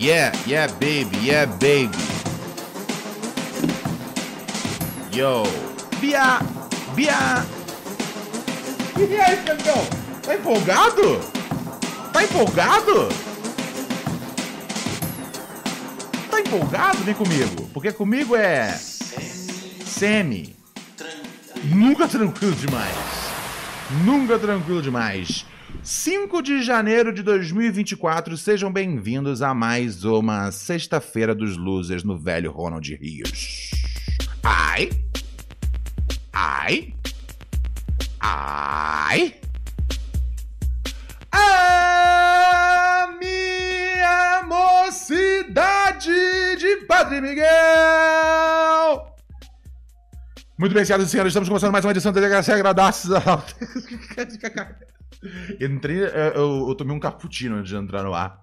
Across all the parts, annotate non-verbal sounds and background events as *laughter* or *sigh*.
Yeah, yeah, baby, yeah, baby. Yo. Bia, Bia. E aí, Fernandão? Tá empolgado? Tá empolgado? Tá empolgado? Vem comigo. Porque comigo é. Semi. Nunca tranquilo demais. Nunca tranquilo demais. 5 de janeiro de 2024, sejam bem-vindos a mais uma Sexta-feira dos Losers no velho Ronald Rios. Ai! Ai! Ai! A minha mocidade de Padre Miguel! Muito bem, senhoras e senhores, estamos começando mais uma edição da DHC Agradaços. Entrei, eh, eu, eu, tomei um cappuccino antes de entrar no ar.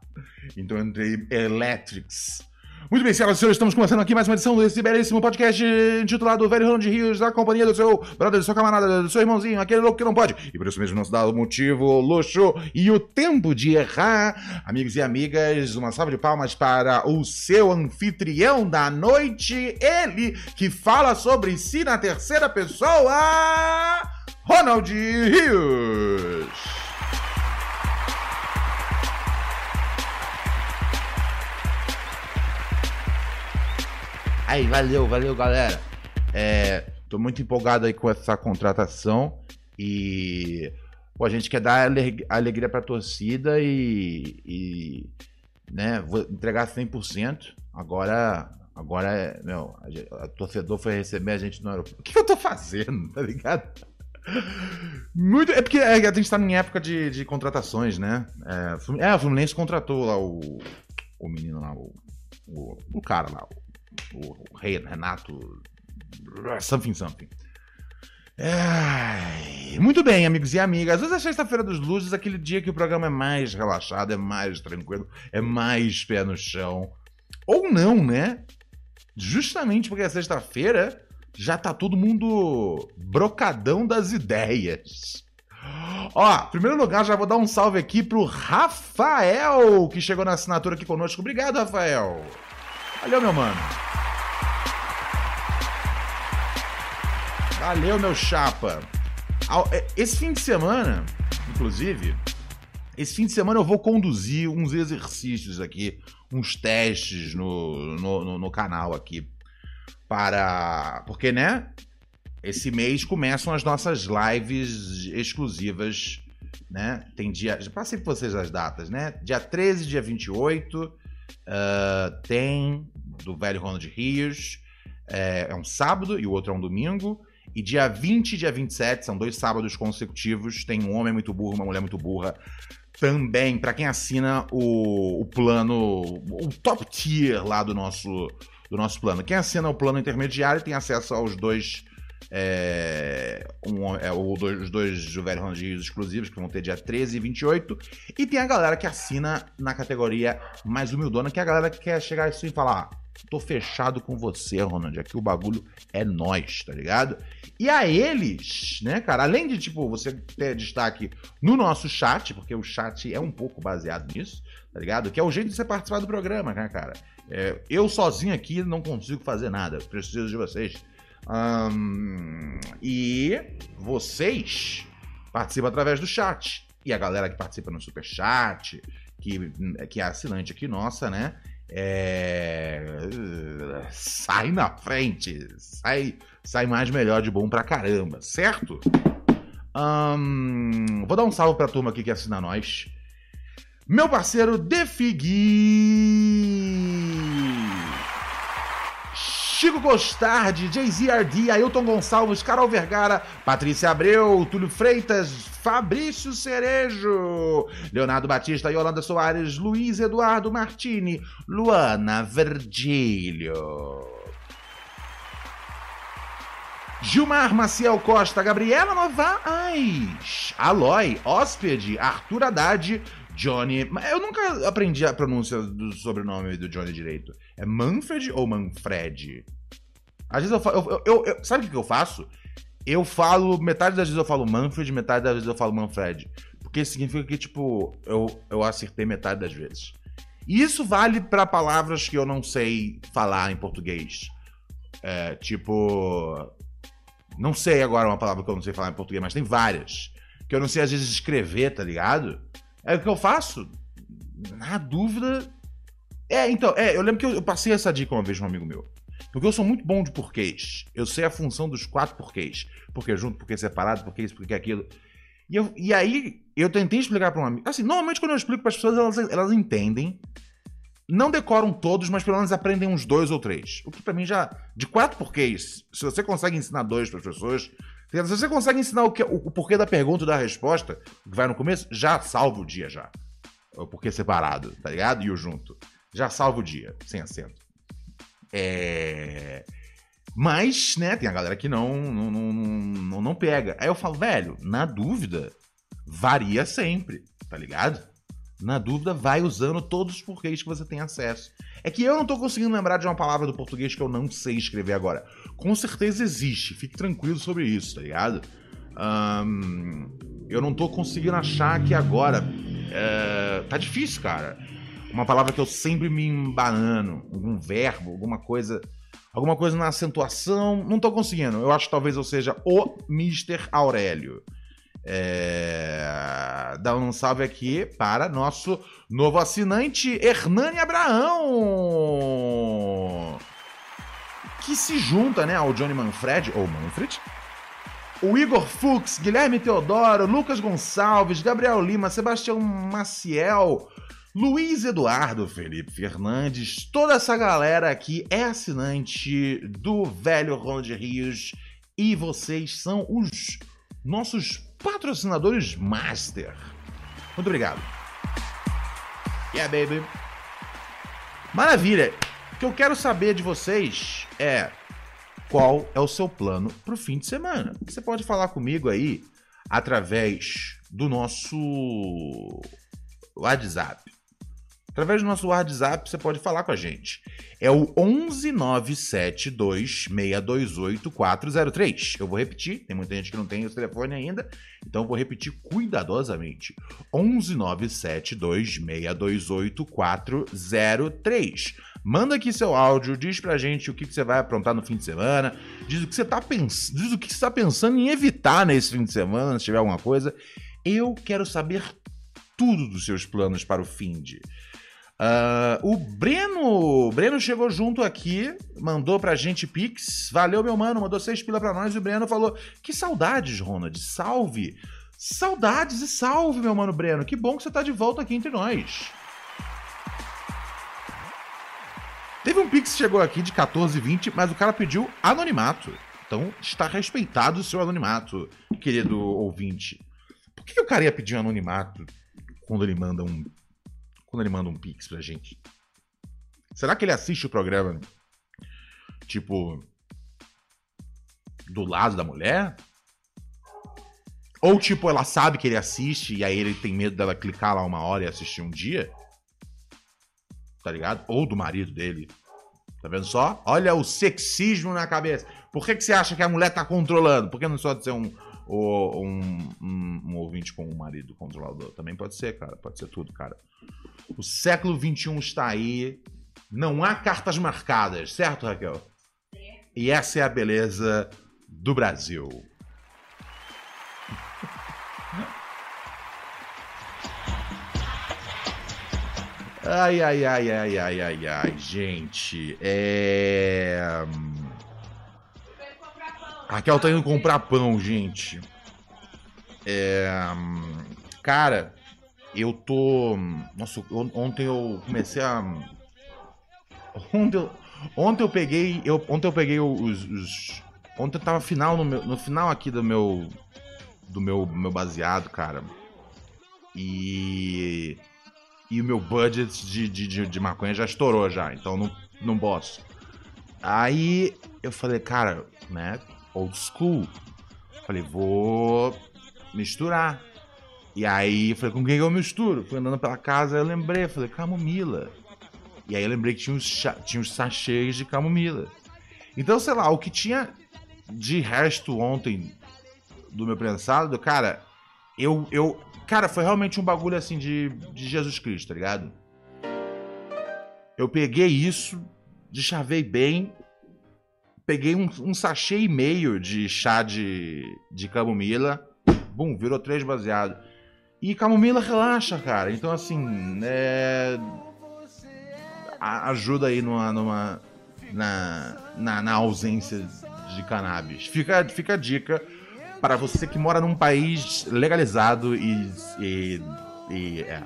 Então entrei Electrics. Muito bem, senhoras e senhores, estamos começando aqui mais uma edição desse belíssimo podcast intitulado Velho Ronald Rios, da companhia do seu brother, do seu camarada, do seu irmãozinho, aquele louco que não pode. E por isso mesmo não se dá o motivo, luxo e o tempo de errar. Amigos e amigas, uma salva de palmas para o seu anfitrião da noite, ele que fala sobre si na terceira pessoa, Ronald Rios. Aí, valeu, valeu, galera. É, tô muito empolgado aí com essa contratação e pô, a gente quer dar alegria pra torcida e, e né, vou entregar 100%. Agora, agora é, meu, a, a torcedor foi receber a gente no aeroporto. *laughs* O que eu tô fazendo, tá ligado? Muito, é porque é, a gente tá em época de, de contratações, né? É, é, o Fluminense contratou lá o, o menino lá, o, o, o cara lá, o o, rei Renato. Something something. É... Muito bem, amigos e amigas. Hoje é sexta-feira dos luzes, aquele dia que o programa é mais relaxado, é mais tranquilo, é mais pé no chão. Ou não, né? Justamente porque é sexta-feira, já tá todo mundo brocadão das ideias. Ó, em primeiro lugar, já vou dar um salve aqui pro Rafael, que chegou na assinatura aqui conosco. Obrigado, Rafael. Valeu, meu mano. Valeu, meu chapa. É, esse fim de semana, inclusive, esse fim de semana eu vou conduzir uns exercícios aqui, uns testes no, no, no, no canal aqui. Para. Porque, né? Esse mês começam as nossas lives exclusivas, né? Tem dia. Já passei por vocês as datas, né? Dia 13, dia 28. Uh, tem do velho Ronald Rios. É, é um sábado e o outro é um domingo. E dia 20 e dia 27, são dois sábados consecutivos, tem um homem muito burro, uma mulher muito burra. Também, para quem assina o, o plano, o top tier lá do nosso, do nosso plano. Quem assina o plano intermediário tem acesso aos dois é, um, é, os dois Velho Rangios exclusivos, que vão ter dia 13 e 28. E tem a galera que assina na categoria mais humildona, que é a galera que quer chegar assim e falar: tô fechado com você, Ronald. Aqui o bagulho é nós, tá ligado? E a eles, né, cara, além de, tipo, você ter destaque no nosso chat, porque o chat é um pouco baseado nisso, tá ligado? Que é o jeito de você participar do programa, né, cara? É, eu sozinho aqui não consigo fazer nada, preciso de vocês. E vocês participam através do chat. E a galera que participa no super chat, que, que é assinante aqui nossa, né? É... Sai na frente, sai, sai mais melhor de bom pra caramba, certo? Vou dar um salve pra turma aqui que assina nós. Meu parceiro Defigui. Chico Gostardi, Jay-Z Ailton Gonçalves, Carol Vergara, Patrícia Abreu, Túlio Freitas, Fabrício Cerejo, Leonardo Batista, Yolanda Soares, Luiz Eduardo Martini, Luana Verdilho. Gilmar Maciel Costa, Gabriela Novaes, Aloy, Hóspede, Arthur Haddad, Johnny. Eu nunca aprendi a pronúncia do sobrenome do Johnny direito. É Manfred ou Manfred? Às vezes eu falo. Eu, eu, eu, sabe o que eu faço? Eu falo. Metade das vezes eu falo Manfred, metade das vezes eu falo Manfred. Porque significa que, tipo, eu, eu acertei metade das vezes. E isso vale para palavras que eu não sei falar em português. É, tipo. Não sei agora uma palavra que eu não sei falar em português, mas tem várias. Que eu não sei às vezes escrever, tá ligado? É o que eu faço. Na dúvida. É, então, é, eu lembro que eu, eu passei essa dica uma vez um amigo meu. Porque eu sou muito bom de porquês. Eu sei a função dos quatro porquês. Porque junto, porque separado, porque isso, porque aquilo. E, eu, e aí, eu tentei explicar para um amigo. Assim, normalmente quando eu explico para as pessoas, elas, elas entendem. Não decoram todos, mas pelo menos aprendem uns dois ou três. O que para mim já. De quatro porquês, se você consegue ensinar dois para as pessoas. Se você consegue ensinar o, que, o, porquê da pergunta e da resposta, que vai no começo, já salva o dia já. O porquê separado, tá ligado? E o junto. Já salva o dia, sem acento. É. Mas, né, tem a galera que não, não, não, não, não pega. Aí eu falo, velho, na dúvida, varia sempre, tá ligado? Na dúvida, vai usando todos os porquês que você tem acesso. É que eu não tô conseguindo lembrar de uma palavra do português que eu não sei escrever agora. Com certeza existe, fique tranquilo sobre isso, tá ligado? Um, eu não tô conseguindo achar que agora. É, tá difícil, cara. Uma palavra que eu sempre me embanano, algum verbo, alguma coisa alguma coisa na acentuação. Não tô conseguindo. Eu acho que talvez eu seja o Mr. Aurélio. É... Dá um salve aqui para nosso novo assinante, Hernani Abraão. Que se junta né, ao Johnny Manfred, ou Manfred, o Igor Fux, Guilherme Teodoro, Lucas Gonçalves, Gabriel Lima, Sebastião Maciel, Luiz Eduardo Felipe Fernandes, toda essa galera aqui é assinante do Velho Ronald Rios e vocês são os nossos patrocinadores master. Muito obrigado. Yeah, baby. Maravilha. O que eu quero saber de vocês é qual é o seu plano para o fim de semana. Você pode falar comigo aí através do nosso WhatsApp. Através do nosso WhatsApp você pode falar com a gente. É o 11972628403. Eu vou repetir, tem muita gente que não tem esse telefone ainda, então vou repetir cuidadosamente. 11972628403. Manda aqui seu áudio, diz pra gente o que, que você vai aprontar no fim de semana, diz o que você tá pensando, diz o que você tá pensando em evitar nesse fim de semana, se tiver alguma coisa. Eu quero saber tudo dos seus planos para o fim de. Uh, o Breno, Breno chegou junto aqui, mandou pra gente Pix. Valeu, meu mano, mandou seis pila pra nós. E o Breno falou: Que saudades, Ronald, salve. Saudades e salve, meu mano Breno. Que bom que você tá de volta aqui entre nós. Teve um Pix que chegou aqui de 14,20, mas o cara pediu anonimato. Então está respeitado o seu anonimato, querido ouvinte. Por que, o cara ia pedir anonimato quando ele manda um quando ele manda um pix pra gente? Será que ele assiste o programa, tipo, do lado da mulher? Ou, tipo, ela sabe que ele assiste e aí ele tem medo dela clicar lá uma hora e assistir um dia? Tá ligado? Ou do marido dele. Tá vendo só? Olha o sexismo na cabeça. Por que, que você acha que a mulher tá controlando? Por que não só de ser um, um, um, um ouvinte com um marido controlador? Também pode ser, cara. Pode ser tudo, cara. O século XXI está aí. Não há cartas marcadas, certo, Raquel? E essa é a beleza do Brasil. Ai, ai, ai, ai, ai, ai, ai, gente. É. Raquel tá indo comprar pão, gente. É. Cara, eu tô. Nossa, ontem eu comecei a. Ontem eu, ontem eu peguei. Eu, ontem eu peguei os, os. Ontem eu tava final no, meu, no final aqui do meu. Do meu, meu baseado, cara. E. E o meu budget de, de, de, de maconha já estourou já, então não, não posso. Aí eu falei, cara, né? Old school. Falei, vou misturar. E aí falei, com quem eu misturo? Fui andando pela casa, eu lembrei, falei, camomila. E aí eu lembrei que tinha uns, tinha uns sachês de camomila. Então, sei lá, o que tinha de resto ontem do meu prensado, cara, eu, eu. Cara, foi realmente um bagulho assim de, de Jesus Cristo, tá ligado? Eu peguei isso, deschavei bem, peguei um, um sachê e meio de chá de, de camomila, bum, virou três baseado. E camomila relaxa, cara. Então, assim, é... ajuda aí numa, numa, na, na, na ausência de cannabis. Fica, fica a dica para você que mora num país legalizado e, e, e é.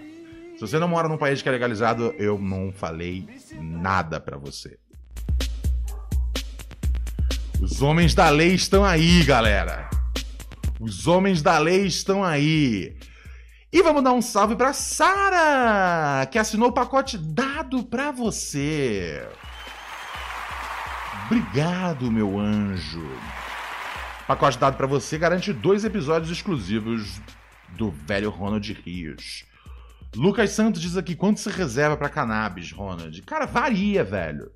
Se você não mora num país que é legalizado, eu não falei nada para você. Os homens da lei estão aí, galera. Os homens da lei estão aí. E vamos dar um salve para Sara, que assinou o pacote dado para você. Obrigado, meu anjo. Pacote dado para você garante dois episódios exclusivos do velho Ronald Rios. Lucas Santos diz aqui: quanto se reserva para cannabis, Ronald? Cara, varia, velho.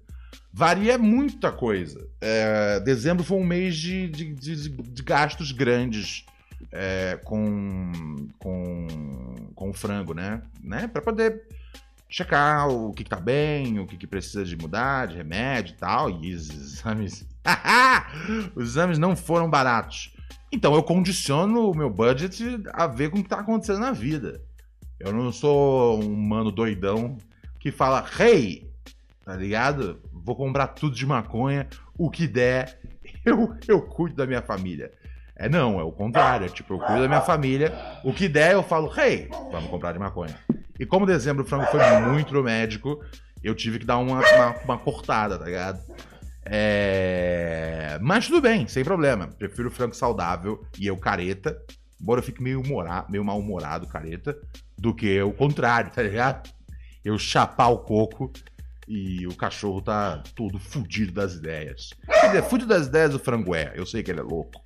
Varia muita coisa. É, dezembro foi um mês de, de, de, de gastos grandes é, com, com, com frango, né? né? Para poder checar o que, que tá bem, o que, que precisa de mudar, de remédio e tal. E os exames *laughs* Os exames não foram baratos. Então eu condiciono o meu budget a ver com o que está acontecendo na vida. Eu não sou um mano doidão que fala, hey, tá ligado? Vou comprar tudo de maconha, o que der, *laughs* eu, eu cuido da minha família. É não, é o contrário. É, tipo, eu cuido da minha família, o que der eu falo, hey, vamos comprar de maconha. E como dezembro o frango foi muito médico, eu tive que dar uma, uma, uma cortada, tá ligado? É... Mas tudo bem, sem problema. Prefiro frango saudável e eu careta, embora eu fique meio, meio mal-humorado, careta, do que o contrário, *laughs* tá ligado? Eu chapar o coco e o cachorro tá todo fudido das ideias. Quer dizer, fudido das ideias o frango é. Eu sei que ele é louco.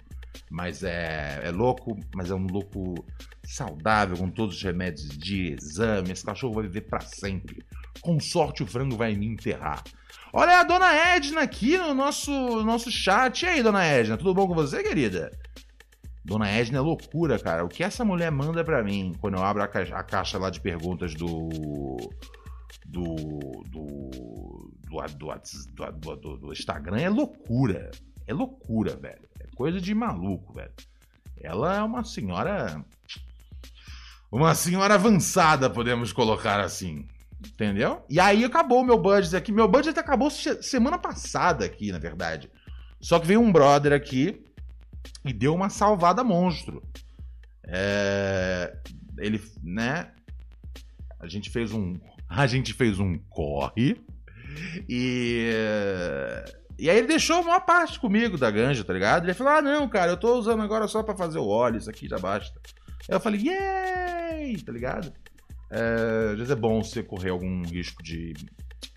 Mas é, é louco, mas é um louco saudável, com todos os remédios de exame. Esse cachorro vai viver para sempre. Com sorte, o frango vai me enterrar. Olha a dona Edna aqui no nosso, nosso chat. E aí, dona Edna, tudo bom com você, querida? Dona Edna é loucura, cara. O que essa mulher manda para mim quando eu abro a caixa, a caixa, lá de perguntas do. Do. Do. Do, do, do, Instagram é loucura. É loucura, velho. É coisa de maluco, velho. Ela é uma senhora. Uma senhora avançada, podemos colocar assim. Entendeu? E aí acabou o meu budget aqui. Meu budget acabou semana passada aqui, na verdade. Só que veio um brother aqui e deu uma salvada monstro. É... Ele, né? A gente fez um. A gente fez um corre. E. E aí ele deixou uma parte comigo da ganja, tá ligado? Ele falou: Ah, não, cara, eu tô usando agora só para fazer o óleo, isso aqui já basta. Aí eu falei, yay! Tá ligado? É, às vezes é bom você correr algum risco de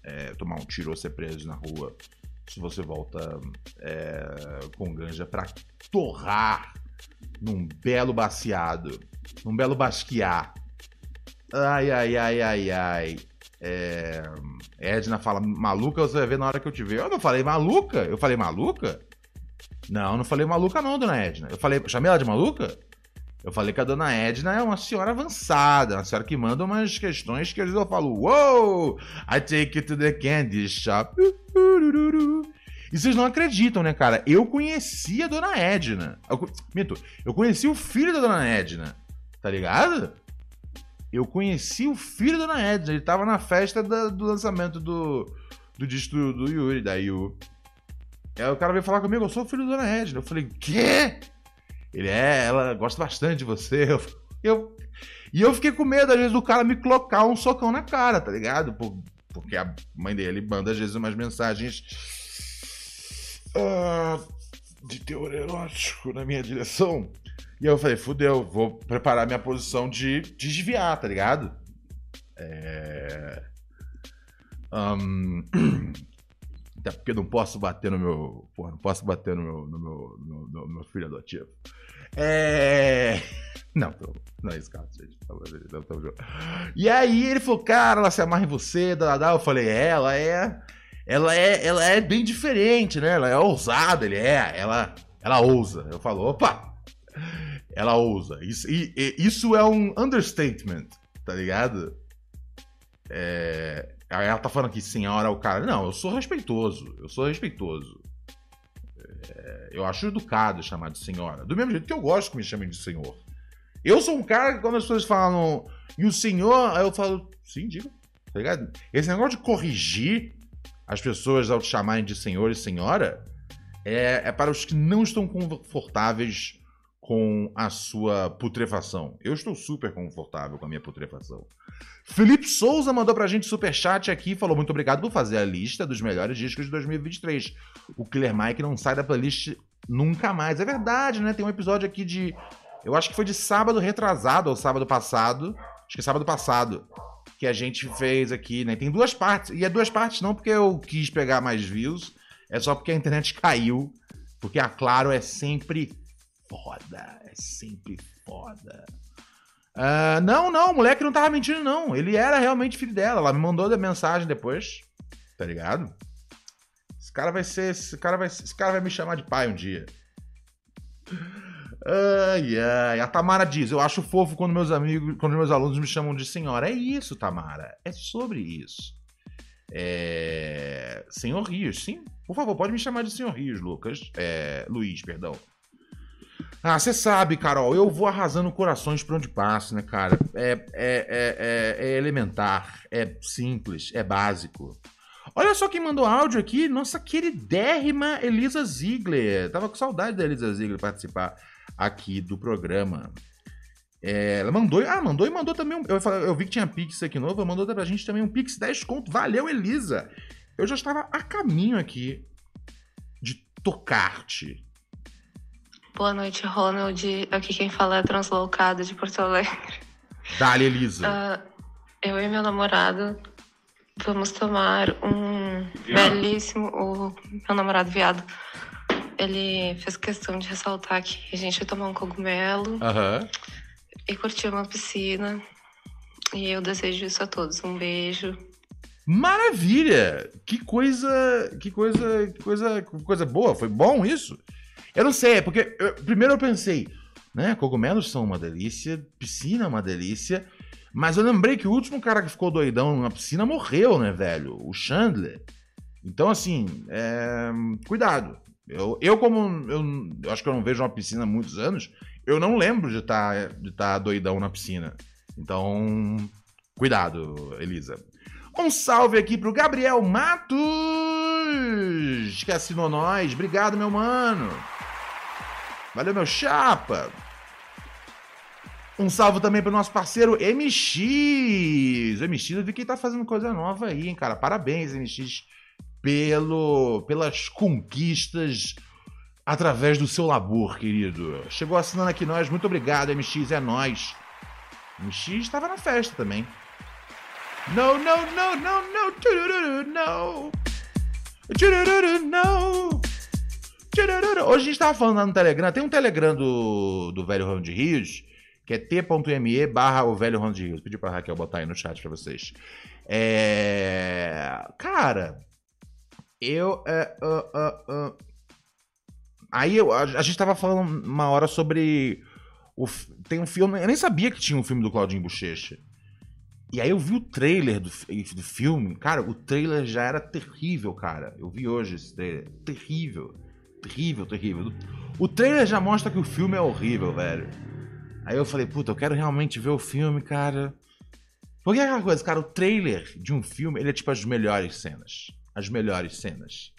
é, tomar um tiro ou ser preso na rua se você volta é, com ganja para torrar num belo baciado, num belo basquear. Ai, ai, ai, ai, ai. É... Edna fala, maluca, você vai ver na hora que eu te ver. Eu não falei maluca? Eu falei maluca? Não, não falei maluca não, dona Edna. Eu falei, chamei ela de maluca? Eu falei que a dona Edna é uma senhora avançada, uma senhora que manda umas questões que às vezes eu falo, wow, I take you to the candy shop. E vocês não acreditam, né, cara? Eu conheci a dona Edna. Eu, eu conheci o filho da dona Edna, tá ligado? Eu conheci o filho da dona Edna, ele tava na festa da, do lançamento do, do disco do, Yuri, da Yu. Aí o cara veio falar comigo, eu sou o filho da dona Edna. Eu falei, quê? Ele é, ela gosta bastante de você. Eu, eu, e eu fiquei com medo, às vezes, do cara me colocar um socão na cara, tá ligado? Por, porque a mãe dele manda, às vezes, umas mensagens uh, de teor erótico na minha direção. E eu falei, fudeu, vou preparar minha posição de, de desviar, tá ligado? É. Um, *clears throat* até porque não posso bater no meu. Porra, não posso bater no meu, no meu, no, no meu filho adotivo. É. *laughs* Não, tô, não é isso, cara, gente. E aí ele falou, cara, ela se amarra em você, dá, Eu falei, é, ela é. Ela é, ela é bem diferente, né? Ela é ousada, ele é. Ela, ela ousa. Eu falo, opa! Ela ousa. Isso, e, e, isso é um understatement, tá ligado? É, Ela tá falando aqui, senhora, o cara. Não, eu sou respeitoso. Eu sou respeitoso. É, eu acho educado chamar de senhora. Do mesmo jeito que eu gosto que me chamem de senhor. Eu sou um cara que quando as pessoas falam e o senhor, aí eu falo, sim, diga. Tá ligado? Esse negócio de corrigir as pessoas ao te chamarem de senhor e senhora é, é para os que não estão confortáveis com a sua putrefação. Eu estou super confortável com a minha putrefação. Felipe Souza mandou pra gente super chat aqui, falou muito obrigado por fazer a lista dos melhores discos de 2023. O Killer Mike não sai da playlist nunca mais. É verdade, né? Tem um episódio aqui de eu acho que foi de sábado retrasado ou sábado passado, acho que é sábado passado, que a gente fez aqui, né? Tem duas partes, e é duas partes não porque eu quis pegar mais views, é só porque a internet *laughs* caiu, porque a Claro é sempre foda. É sempre foda. Uh, não, não, o moleque não tava mentindo, não. Ele era realmente filho dela. Ela me mandou a mensagem depois. Tá ligado? Esse cara vai ser. Esse cara vai, esse cara vai me chamar de pai um dia. Ai, ai. A Tamara diz: Eu acho fofo quando meus amigos, quando meus alunos me chamam de senhora. É isso, Tamara. É sobre isso. É... Senhor Rios, sim. Por favor, pode me chamar de Senhor Rios, Lucas. É... Luiz, perdão. Ah, você sabe, Carol, eu vou arrasando corações por onde passo, né, cara? É, é, é, é, é elementar, é simples, é básico. Olha só quem mandou áudio aqui, nossa queridérrima Elisa Ziegler. Tava com saudade da Elisa Ziegler participar aqui do programa. É, ela mandou, ah, mandou e mandou também um, eu, eu vi que tinha Pix aqui novo, mandou pra gente também um Pix 10 conto. Valeu, Elisa! Eu já estava a caminho aqui de tocar-te. Boa noite, Ronald. Aqui quem fala é Translocada de Porto Alegre. Dali, Elisa. Uh, eu e meu namorado vamos tomar um viado. belíssimo. O meu namorado viado. Ele fez questão de ressaltar que a gente vai tomar um cogumelo uhum. e curtir uma piscina. E eu desejo isso a todos. Um beijo. Maravilha! Que coisa, que coisa, que coisa, coisa boa. Foi bom isso? Eu não sei, é porque eu, primeiro eu pensei, né? Cogumelos são uma delícia, piscina é uma delícia. Mas eu lembrei que o último cara que ficou doidão na piscina morreu, né, velho? O Chandler. Então, assim, é... cuidado. Eu, eu como eu, eu, acho que eu não vejo uma piscina há muitos anos, eu não lembro de estar tá, de tá doidão na piscina. Então, cuidado, Elisa. Um salve aqui pro Gabriel Matos, que assinou nós. Obrigado, meu mano. Valeu, meu chapa. Um salve também pro nosso parceiro MX. O MX, eu vi que tá fazendo coisa nova aí, hein, cara. Parabéns, MX, pelo, pelas conquistas através do seu labor, querido. Chegou assinando aqui nós. Muito obrigado, MX. É nós. MX estava na festa também. No, no, no, no, no, no. No. Hoje a gente tava falando lá no Telegram, tem um Telegram do, do Velho Ronald Rios, que é t.me barra o Velho Ronald Rios. Pedi pra Raquel botar aí no chat pra vocês. É... Cara, eu... É, uh, uh, uh. Aí eu, a, a, gente tava falando uma hora sobre... O, tem um filme... Eu nem sabia que tinha um filme do Claudinho Bochecha. E aí eu vi o trailer do, do filme. Cara, o trailer já era terrível, cara. Eu vi hoje esse trailer. Terrível terrível, terrível. O trailer já mostra que o filme é horrível, velho. Aí eu falei, puta, eu quero realmente ver o filme, cara. Porque é aquela coisa, cara, o trailer de um filme, ele é tipo as melhores cenas. As melhores cenas.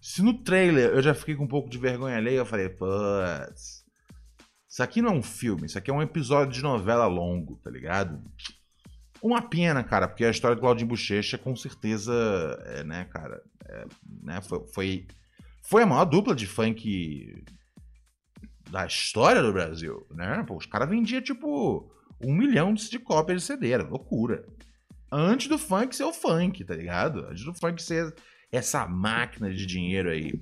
Se no trailer eu já fiquei com um pouco de vergonha alheia, eu falei, putz. Isso aqui não é um filme, isso aqui é um episódio de novela longo, tá ligado? Uma pena, cara, porque a história do Claudinho Bochecha, com certeza, é, né, cara, é, né, foi, foi foi a maior dupla de funk da história do Brasil, né? Pô, os caras vendiam, tipo, um milhão de cópias de CD, era loucura. Antes do funk ser o funk, tá ligado? Antes do funk ser essa máquina de dinheiro aí.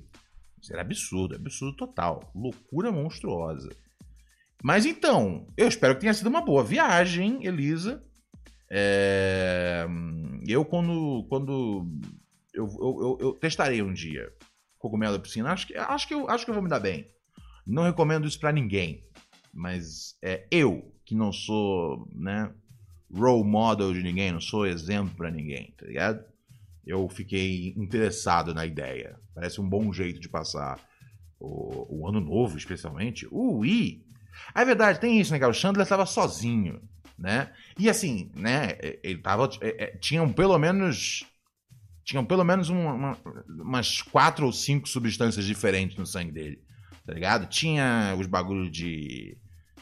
Isso era absurdo, absurdo total. Loucura monstruosa. Mas então, eu espero que tenha sido uma boa viagem, Elisa. É... Eu, quando. quando eu, eu, eu, eu testarei um dia cogumelo da piscina. Acho que, acho, que eu, acho que eu vou me dar bem. Não recomendo isso para ninguém. Mas é eu, que não sou, né, role model de ninguém, não sou exemplo para ninguém, tá ligado? Eu fiquei interessado na ideia. Parece um bom jeito de passar o, o ano novo, especialmente. Ui! Ah, é verdade, tem isso, né, cara? O Chandler estava sozinho, né? E assim, né, ele tava. É, é, tinham pelo menos. Tinham pelo menos uma, umas quatro ou cinco substâncias diferentes no sangue dele, tá ligado? Tinha os bagulhos de.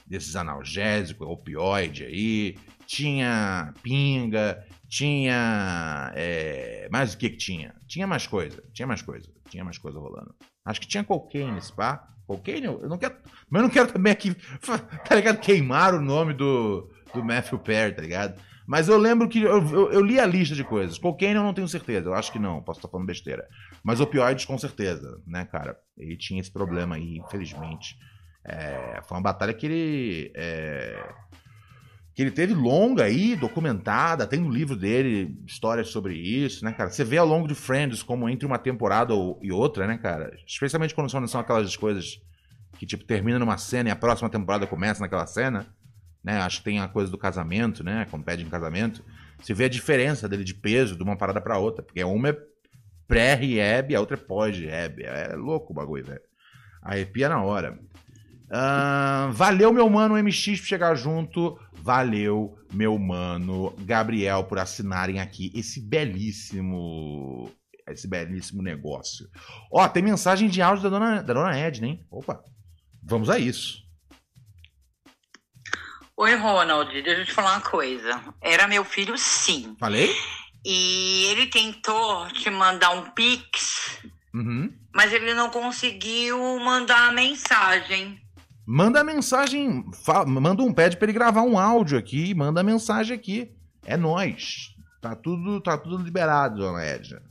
desses analgésicos, opioide aí, tinha pinga, tinha. É, mais o que que tinha? Tinha mais coisa, tinha mais coisa, tinha mais coisa rolando. Acho que tinha cocaine, pá. Cocaine? Eu não quero. Mas eu não quero também aqui, *laughs* tá ligado? Queimar o nome do, do Matthew Perry, tá ligado? Mas eu lembro que eu, eu, eu, li a lista de coisas. Cocaine eu não tenho certeza, eu acho que não, posso estar falando besteira. Mas opioides com certeza, né, cara? Ele tinha esse problema aí, infelizmente. É, foi uma batalha que ele. É, que ele teve longa aí, documentada, tem no livro dele histórias sobre isso, né, cara? Você vê ao longo de Friends como entre uma temporada e outra, né, cara? Especialmente quando são aquelas coisas que, tipo, termina numa cena e a próxima temporada começa naquela cena, né? Acho que tem a coisa do casamento, né? Quando pede em casamento. Você vê a diferença dele de peso de uma parada para outra, porque uma é pré-rehab a outra é pós-rehab. É louco o bagulho, velho. Arrepia na hora. Uh, valeu, meu mano MX, por chegar junto. Valeu, meu mano Gabriel, por assinarem aqui esse belíssimo. Esse belíssimo negócio. Ó, tem mensagem de áudio da dona, da dona Edna, hein? Opa, vamos a isso. Oi, Ronald, deixa eu te falar uma coisa. Era meu filho, sim. Falei? E ele tentou te mandar um pix, uhum. mas ele não conseguiu mandar a mensagem. Manda mensagem, fala, manda um pede para ele gravar um áudio aqui, manda mensagem aqui. É nós. Tá tudo, tá tudo liberado, dona Edna.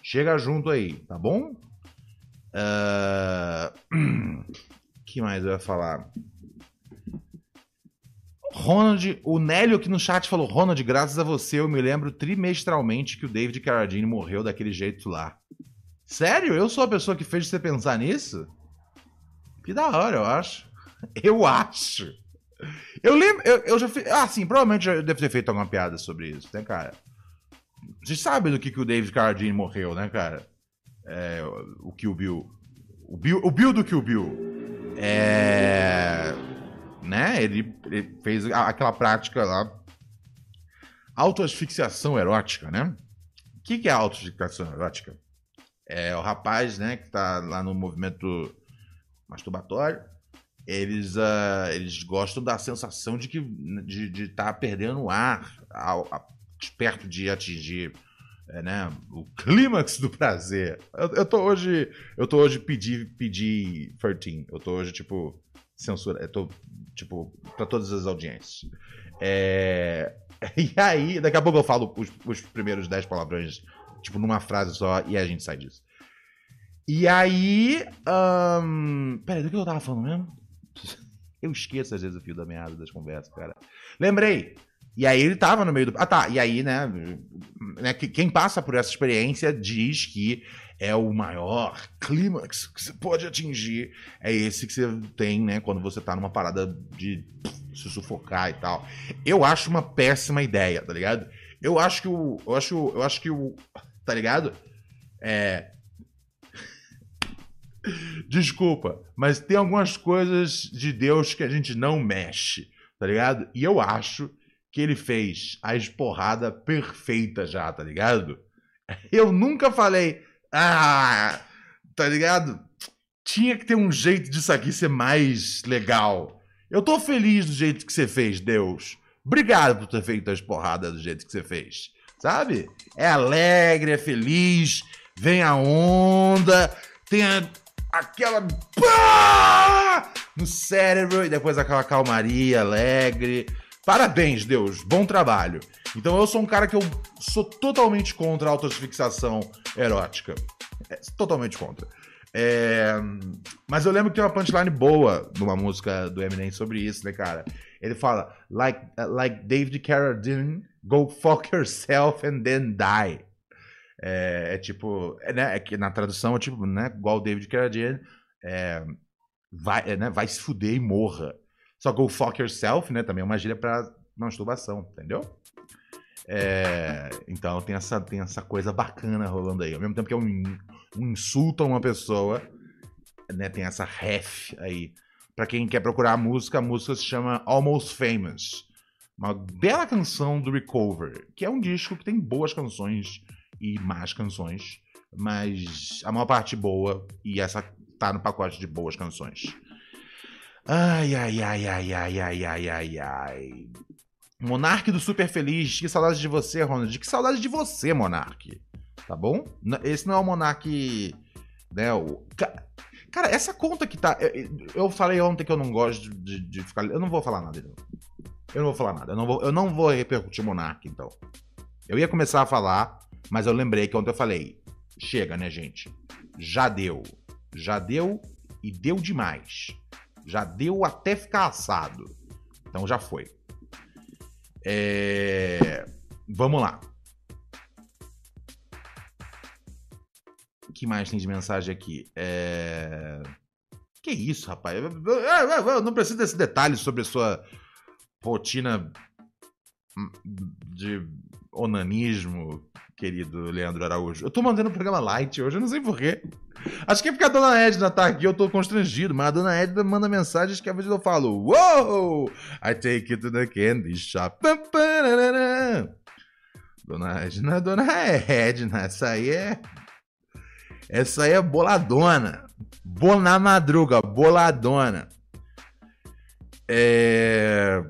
Chega junto aí, tá bom? Uh... *clears throat* que mais eu ia falar? Ronald, o Nélio aqui no chat falou: Ronald, graças a você eu me lembro trimestralmente que o David Carradine morreu daquele jeito lá. Sério? Eu sou a pessoa que fez você pensar nisso? Que da hora, eu acho. *laughs* Eu acho. Eu lembro. Eu, eu já fiz. Ah, sim, provavelmente eu devo ter feito alguma piada sobre isso, né, cara? Vocês sabem do que, que o David Carradine morreu, né, cara? É, o Kill Bill. O Bill, o Bill do Kill Bill. É. Né? Ele, ele fez aquela prática lá. Autoasfixiação erótica, né? O que, que é autoasfixiação erótica? É o rapaz, né, que tá lá no movimento masturbatório, eles, uh, eles gostam da sensação de que de estar tá perdendo o ar ao, a, perto de atingir é, né, o clímax do prazer. Eu, eu tô hoje eu tô hoje pedir pedir 13. Eu tô hoje tipo censura, eu tô tipo para todas as audiências. É, *laughs* e aí, daqui a pouco eu falo os, os primeiros 10 palavrões tipo numa frase só e a gente sai disso. E aí. Um... Peraí, do que eu tava falando mesmo? *laughs* Eu esqueço às vezes o fio da meada das conversas, cara. Lembrei. E aí ele tava no meio do. Ah, tá. E aí, né? né quem passa por essa experiência diz que é o maior clímax que você pode atingir. É esse que você tem, né? Quando você tá numa parada de se sufocar e tal. Eu acho uma péssima ideia, tá ligado? Eu acho que o. Eu acho, eu acho que o. Tá ligado? É *laughs* Desculpa, mas tem algumas coisas de Deus que a gente não mexe, tá ligado? E eu acho que ele fez a esporrada perfeita já, tá ligado? Eu nunca falei, ah, tá ligado? Tinha que ter um jeito disso aqui ser mais legal. Eu tô feliz do jeito que você fez, Deus. Obrigado por ter feito a esporrada do jeito que você fez. Sabe? É alegre, é feliz, vem a onda, tem a aquela pá! no cérebro e depois aquela calmaria alegre. Parabéns, Deus, bom trabalho. Então eu sou um cara que eu sou totalmente contra a autofixação erótica. É, totalmente contra. É... Mas eu lembro que tem uma punchline boa numa música do Eminem sobre isso, né, cara? Ele fala, like, like David Carradine, go fuck yourself and then die. É, é tipo, né, é que na tradução é tipo, né, igual David Carradine, é, vai, é, né, vai se fuder e morra. Só go fuck yourself, né, também é uma gíria pra masturbação, entendeu? É, então tem essa, tem essa coisa bacana rolando aí. Ao mesmo tempo que é um, um insulto a uma pessoa, né? Tem essa ref aí. Pra quem quer procurar a música, a música se chama Almost Famous. Uma bela canção do Recover, que é um disco que tem boas canções e más canções, mas a maior parte boa, e essa tá no pacote de boas canções. Ai, ai, ai, ai, ai, ai, ai, ai, ai. Monarque do Super Feliz, que saudade de você, Ronald. Que saudade de você, Monarque. Tá bom? Esse não é o Monarque. Né, o... Cara, essa conta que tá. Eu falei ontem que eu não gosto de, de ficar. Eu não vou falar nada. Eu não vou falar nada. Eu não vou, eu não vou repercutir Monark, então. Eu ia começar a falar, mas eu lembrei que ontem eu falei. Chega, né, gente? Já deu. Já deu e deu demais. Já deu até ficar assado. Então já foi. É... Vamos lá. O que mais tem de mensagem aqui? É... Que isso, rapaz? Eu não preciso desse detalhe sobre a sua rotina de onanismo, querido Leandro Araújo. Eu tô mandando um programa light hoje, eu não sei porquê. Acho que é porque a dona Edna tá aqui, eu tô constrangido, mas a dona Edna manda mensagens que às vezes eu falo, Uou! I take you to the candy shop. Dona Edna, dona Edna, essa aí é. Essa aí é boladona. Boa madruga, boladona. É.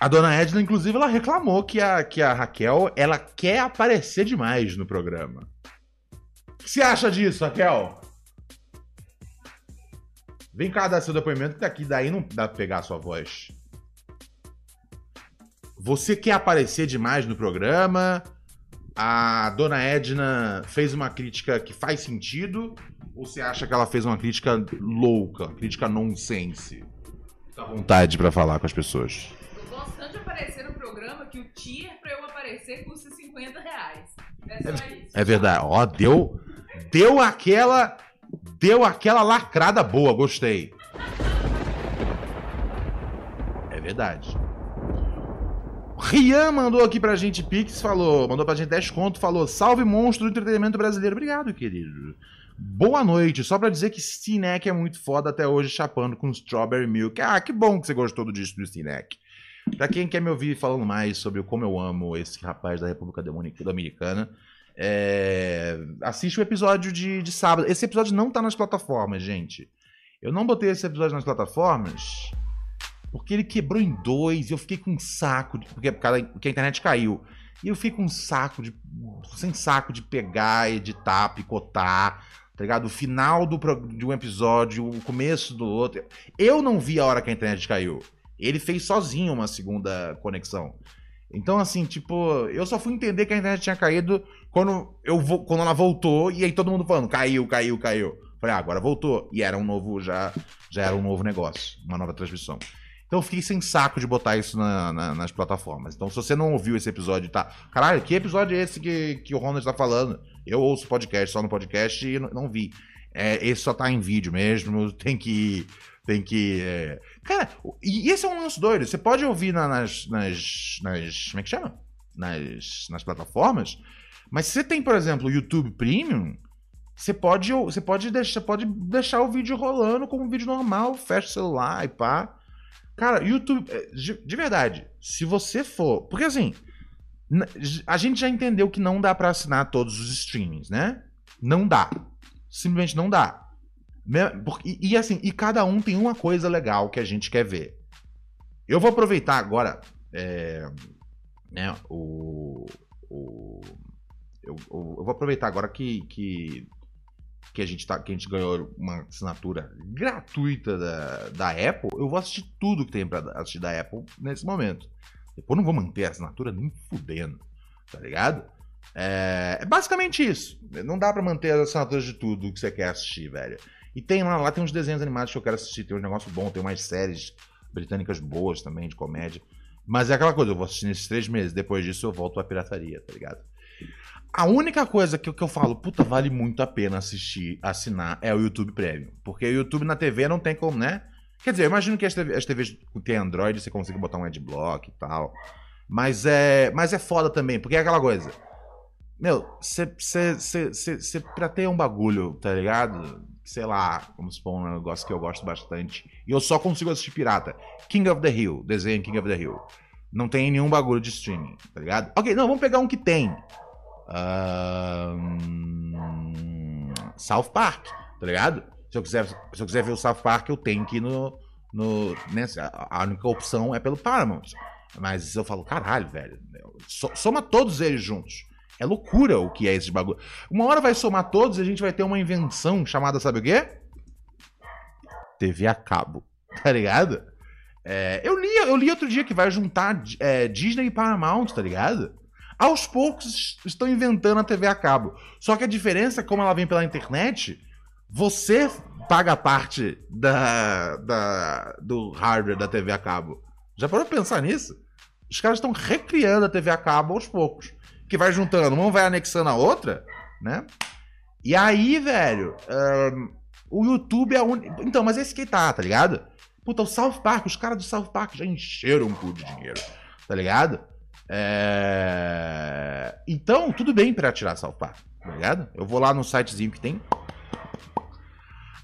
A dona Edna, inclusive, ela reclamou que a, que a Raquel ela quer aparecer demais no programa. O que você acha disso, Raquel? Vem cá dar seu depoimento, que daqui daí não dá pra pegar a sua voz. Você quer aparecer demais no programa? A dona Edna fez uma crítica que faz sentido? Ou você acha que ela fez uma crítica louca, crítica nonsense? À vontade para falar com as pessoas aparecer no programa que o tier pra eu aparecer custa 50 reais. É só é, isso. É verdade. Ó, deu, deu aquela. Deu aquela lacrada boa, gostei. É verdade. Rian mandou aqui pra gente Pix, falou, mandou pra gente 10 conto, falou: Salve monstro do entretenimento brasileiro. Obrigado, querido. Boa noite. Só pra dizer que Stinek é muito foda até hoje, chapando com Strawberry Milk. Ah, que bom que você gostou do disco do Stinek. Pra quem quer me ouvir falando mais sobre como eu amo esse rapaz da República Dominicana, é... assiste o episódio de, de sábado. Esse episódio não tá nas plataformas, gente. Eu não botei esse episódio nas plataformas porque ele quebrou em dois e eu fiquei com um saco, de... porque, porque a internet caiu. E eu fiquei com um saco de. sem saco de pegar, editar, picotar, tá ligado? O final do, de um episódio, o começo do outro. Eu não vi a hora que a internet caiu. Ele fez sozinho uma segunda conexão. Então, assim, tipo, eu só fui entender que a internet tinha caído quando, eu, quando ela voltou, e aí todo mundo falando, caiu, caiu, caiu. Falei, ah, agora voltou. E era um novo, já, já era um novo negócio, uma nova transmissão. Então eu fiquei sem saco de botar isso na, na, nas plataformas. Então, se você não ouviu esse episódio, tá. Caralho, que episódio é esse que, que o Ronald tá falando? Eu ouço podcast só no podcast e não, não vi. É, esse só tá em vídeo mesmo, *laughs* tem que tem que. É... Cara, e esse é um lance doido. Você pode ouvir na, nas, nas, nas. Como é que chama? Nas, nas plataformas. Mas se você tem, por exemplo, o YouTube Premium, você pode, você pode, deixar, pode deixar o vídeo rolando como um vídeo normal, fecha o celular e pá. Cara, YouTube. É, de, de verdade, se você for. Porque assim. A gente já entendeu que não dá para assinar todos os streamings, né? Não dá. Simplesmente não dá. E, e, assim, e cada um tem uma coisa legal que a gente quer ver. Eu vou aproveitar agora é, né, o, o eu, eu, vou aproveitar agora que, que, que, a gente tá, que a gente ganhou uma assinatura gratuita da, da Apple. Eu vou assistir tudo que tem para assistir da Apple nesse momento. Depois não vou manter a assinatura nem fudendo, tá ligado? É, é basicamente isso. Não dá para manter as assinaturas de tudo que você quer assistir, velho. E tem lá, lá tem uns desenhos animados que eu quero assistir, tem um negócio bom, tem umas séries britânicas boas também, de comédia. Mas é aquela coisa, eu vou assistir nesses três meses, depois disso eu volto à pirataria, tá ligado? A única coisa que, que eu falo, puta, vale muito a pena assistir, assinar, é o YouTube Premium. Porque o YouTube na TV não tem como, né? Quer dizer, eu imagino que as, TV, as TVs Android você consegue botar um adblock e tal. Mas é, mas é foda também, porque é aquela coisa. Meu, você pirateia um bagulho, tá ligado? Sei lá, vamos supor um negócio que eu gosto bastante. E eu só consigo assistir pirata. King of the Hill, desenho King of the Hill. Não tem nenhum bagulho de streaming, tá ligado? Ok, não, vamos pegar um que tem. South Park, tá ligado? Se eu, quiser, se eu quiser ver o South Park, eu tenho que ir no. no nessa, a única opção é pelo Paramount. Mas eu falo, caralho, velho. Soma todos eles juntos. É loucura o que é esse bagulho. Uma hora vai somar todos e a gente vai ter uma invenção chamada, sabe o quê? TV a cabo. *laughs* Tá ligado? É, eu, li, eu li outro dia que vai juntar é, Disney e Paramount, tá ligado? Aos poucos estão inventando a TV a cabo. Só que a diferença, como ela vem pela internet, você paga parte da, da, do hardware da TV a cabo. Já parou pra pensar nisso? Os caras estão recriando a TV a cabo aos poucos. Que vai juntando, uma vai anexando a outra, né? E aí, velho, um, o YouTube é a única. Então, mas esse que tá, tá ligado? Puta, o South Park, os caras do South Park já encheram um cu de dinheiro, tá ligado? É... Então, tudo bem pra tirar South Park, tá ligado? Eu vou lá no sitezinho que tem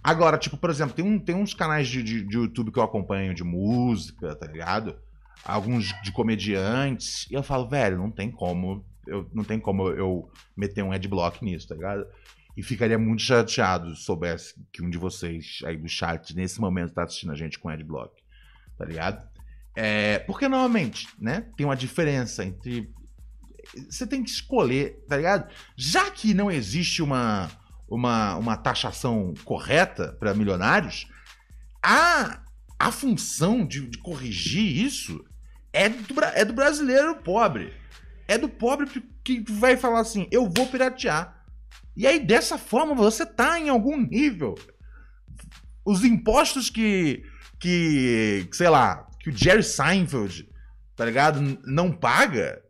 Agora, tipo, por exemplo, tem, um, tem uns canais de, de, de, YouTube que eu acompanho de música, tá ligado? Alguns de comediantes. E eu falo, velho, não tem como. Eu, não tem como eu meter um adblock nisso, tá ligado? E ficaria muito chateado se soubesse que um de vocês aí do chat, nesse momento, tá assistindo a gente com adblock, tá ligado? É, porque, normalmente, né, tem uma diferença entre. Você tem que escolher, tá ligado? Já que não existe uma uma, uma taxação correta para milionários, a, a função de, de corrigir isso é do, é do brasileiro pobre. É do pobre que vai falar assim: eu vou piratear. E aí, dessa forma, você tá em algum nível. Os impostos que, que sei lá, que o Jerry Seinfeld, tá ligado, não paga,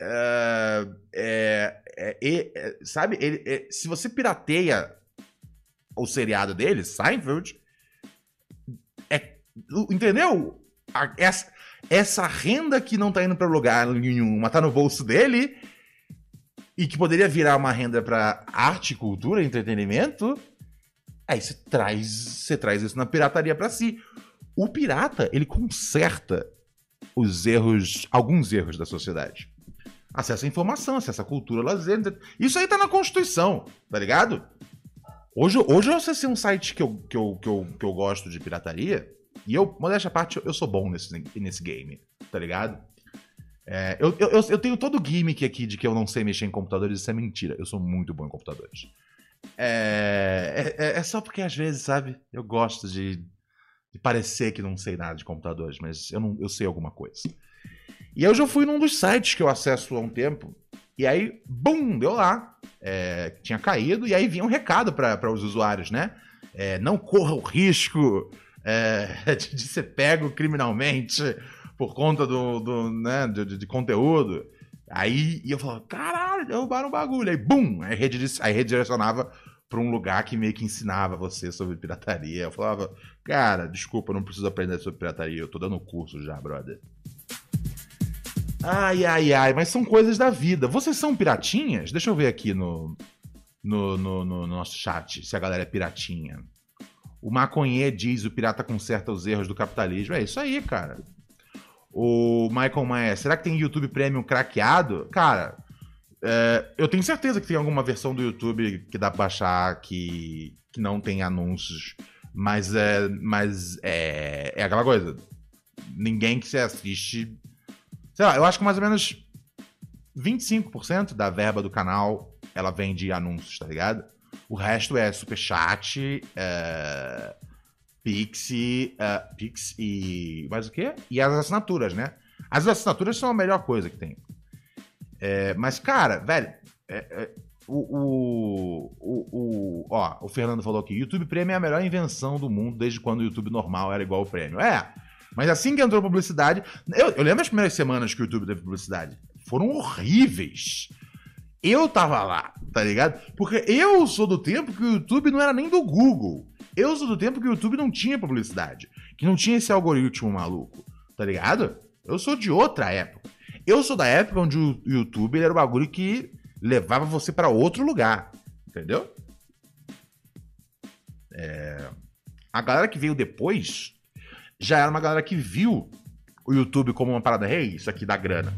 é, é, é, é, sabe, ele, é, se você pirateia o seriado dele, Seinfeld, é, entendeu? A, essa, essa renda que não tá indo para lugar nenhum, mas tá no bolso dele e que poderia virar uma renda para arte, cultura, entretenimento, aí você traz, você traz isso na pirataria para si. O pirata, ele conserta os erros, alguns erros da sociedade acesso à informação, acesso à cultura, lazer. Isso aí tá na Constituição, tá ligado? Hoje, hoje eu acessei um site que eu, que, eu, que, eu, que eu gosto de pirataria. E eu, modéstia à parte, eu sou bom nesse, nesse game, tá ligado? É, eu, eu, eu tenho todo o gimmick aqui de que eu não sei mexer em computadores, isso é mentira. Eu sou muito bom em computadores. É, é, é só porque às vezes, sabe, eu gosto de, de parecer que não sei nada de computadores, mas eu, não, eu sei alguma coisa. E eu já fui num dos sites que eu acesso há um tempo. E aí, bum, deu lá. É, tinha caído, e aí vinha um recado para os usuários, né? É, não corra o risco é, *laughs* de, de, ser pego criminalmente por conta do, do né, de, de, conteúdo. Aí eu falava, caralho, derrubaram o bagulho. Aí, bum! Aí a rede, a rede direcionava para um lugar que meio que ensinava você sobre pirataria. Eu falava, cara, desculpa, não preciso aprender sobre pirataria, eu tô dando curso já, brother. Ai, ai, ai, mas são coisas da vida. Vocês são piratinhas? Deixa eu ver aqui no, no, no, no nosso chat se a galera é piratinha. O Maconhê diz: o pirata conserta os erros do capitalismo. É isso aí, cara. O Michael Maia, será que tem YouTube Premium craqueado? Cara, é, eu tenho certeza que tem alguma versão do YouTube que dá pra baixar que, que não tem anúncios. Mas é, mas é, é aquela coisa. Ninguém que se assiste sei lá, eu acho que mais ou menos 25% da verba do canal ela vem de anúncios, tá ligado? O resto é superchat, é, Pix, é, Pix e. mais o quê? E as assinaturas, né? As assinaturas são a melhor coisa que tem. É, mas, cara, velho, é, é, o, o, o, o, ó, o Fernando falou aqui: YouTube Premium é a melhor invenção do mundo desde quando o YouTube normal era igual ao Premium. É, mas assim que entrou publicidade. Eu, eu lembro as primeiras semanas que o YouTube teve publicidade. Foram horríveis. Eu tava lá, tá ligado? Porque eu sou do tempo que o YouTube não era nem do Google. Eu sou do tempo que o YouTube não tinha publicidade. Que não tinha esse algoritmo maluco, tá ligado? Eu sou de outra época. Eu sou da época onde o YouTube era o bagulho que levava você para outro lugar, entendeu? É... A galera que veio depois já era uma galera que viu o YouTube como uma parada, hey, isso aqui dá grana,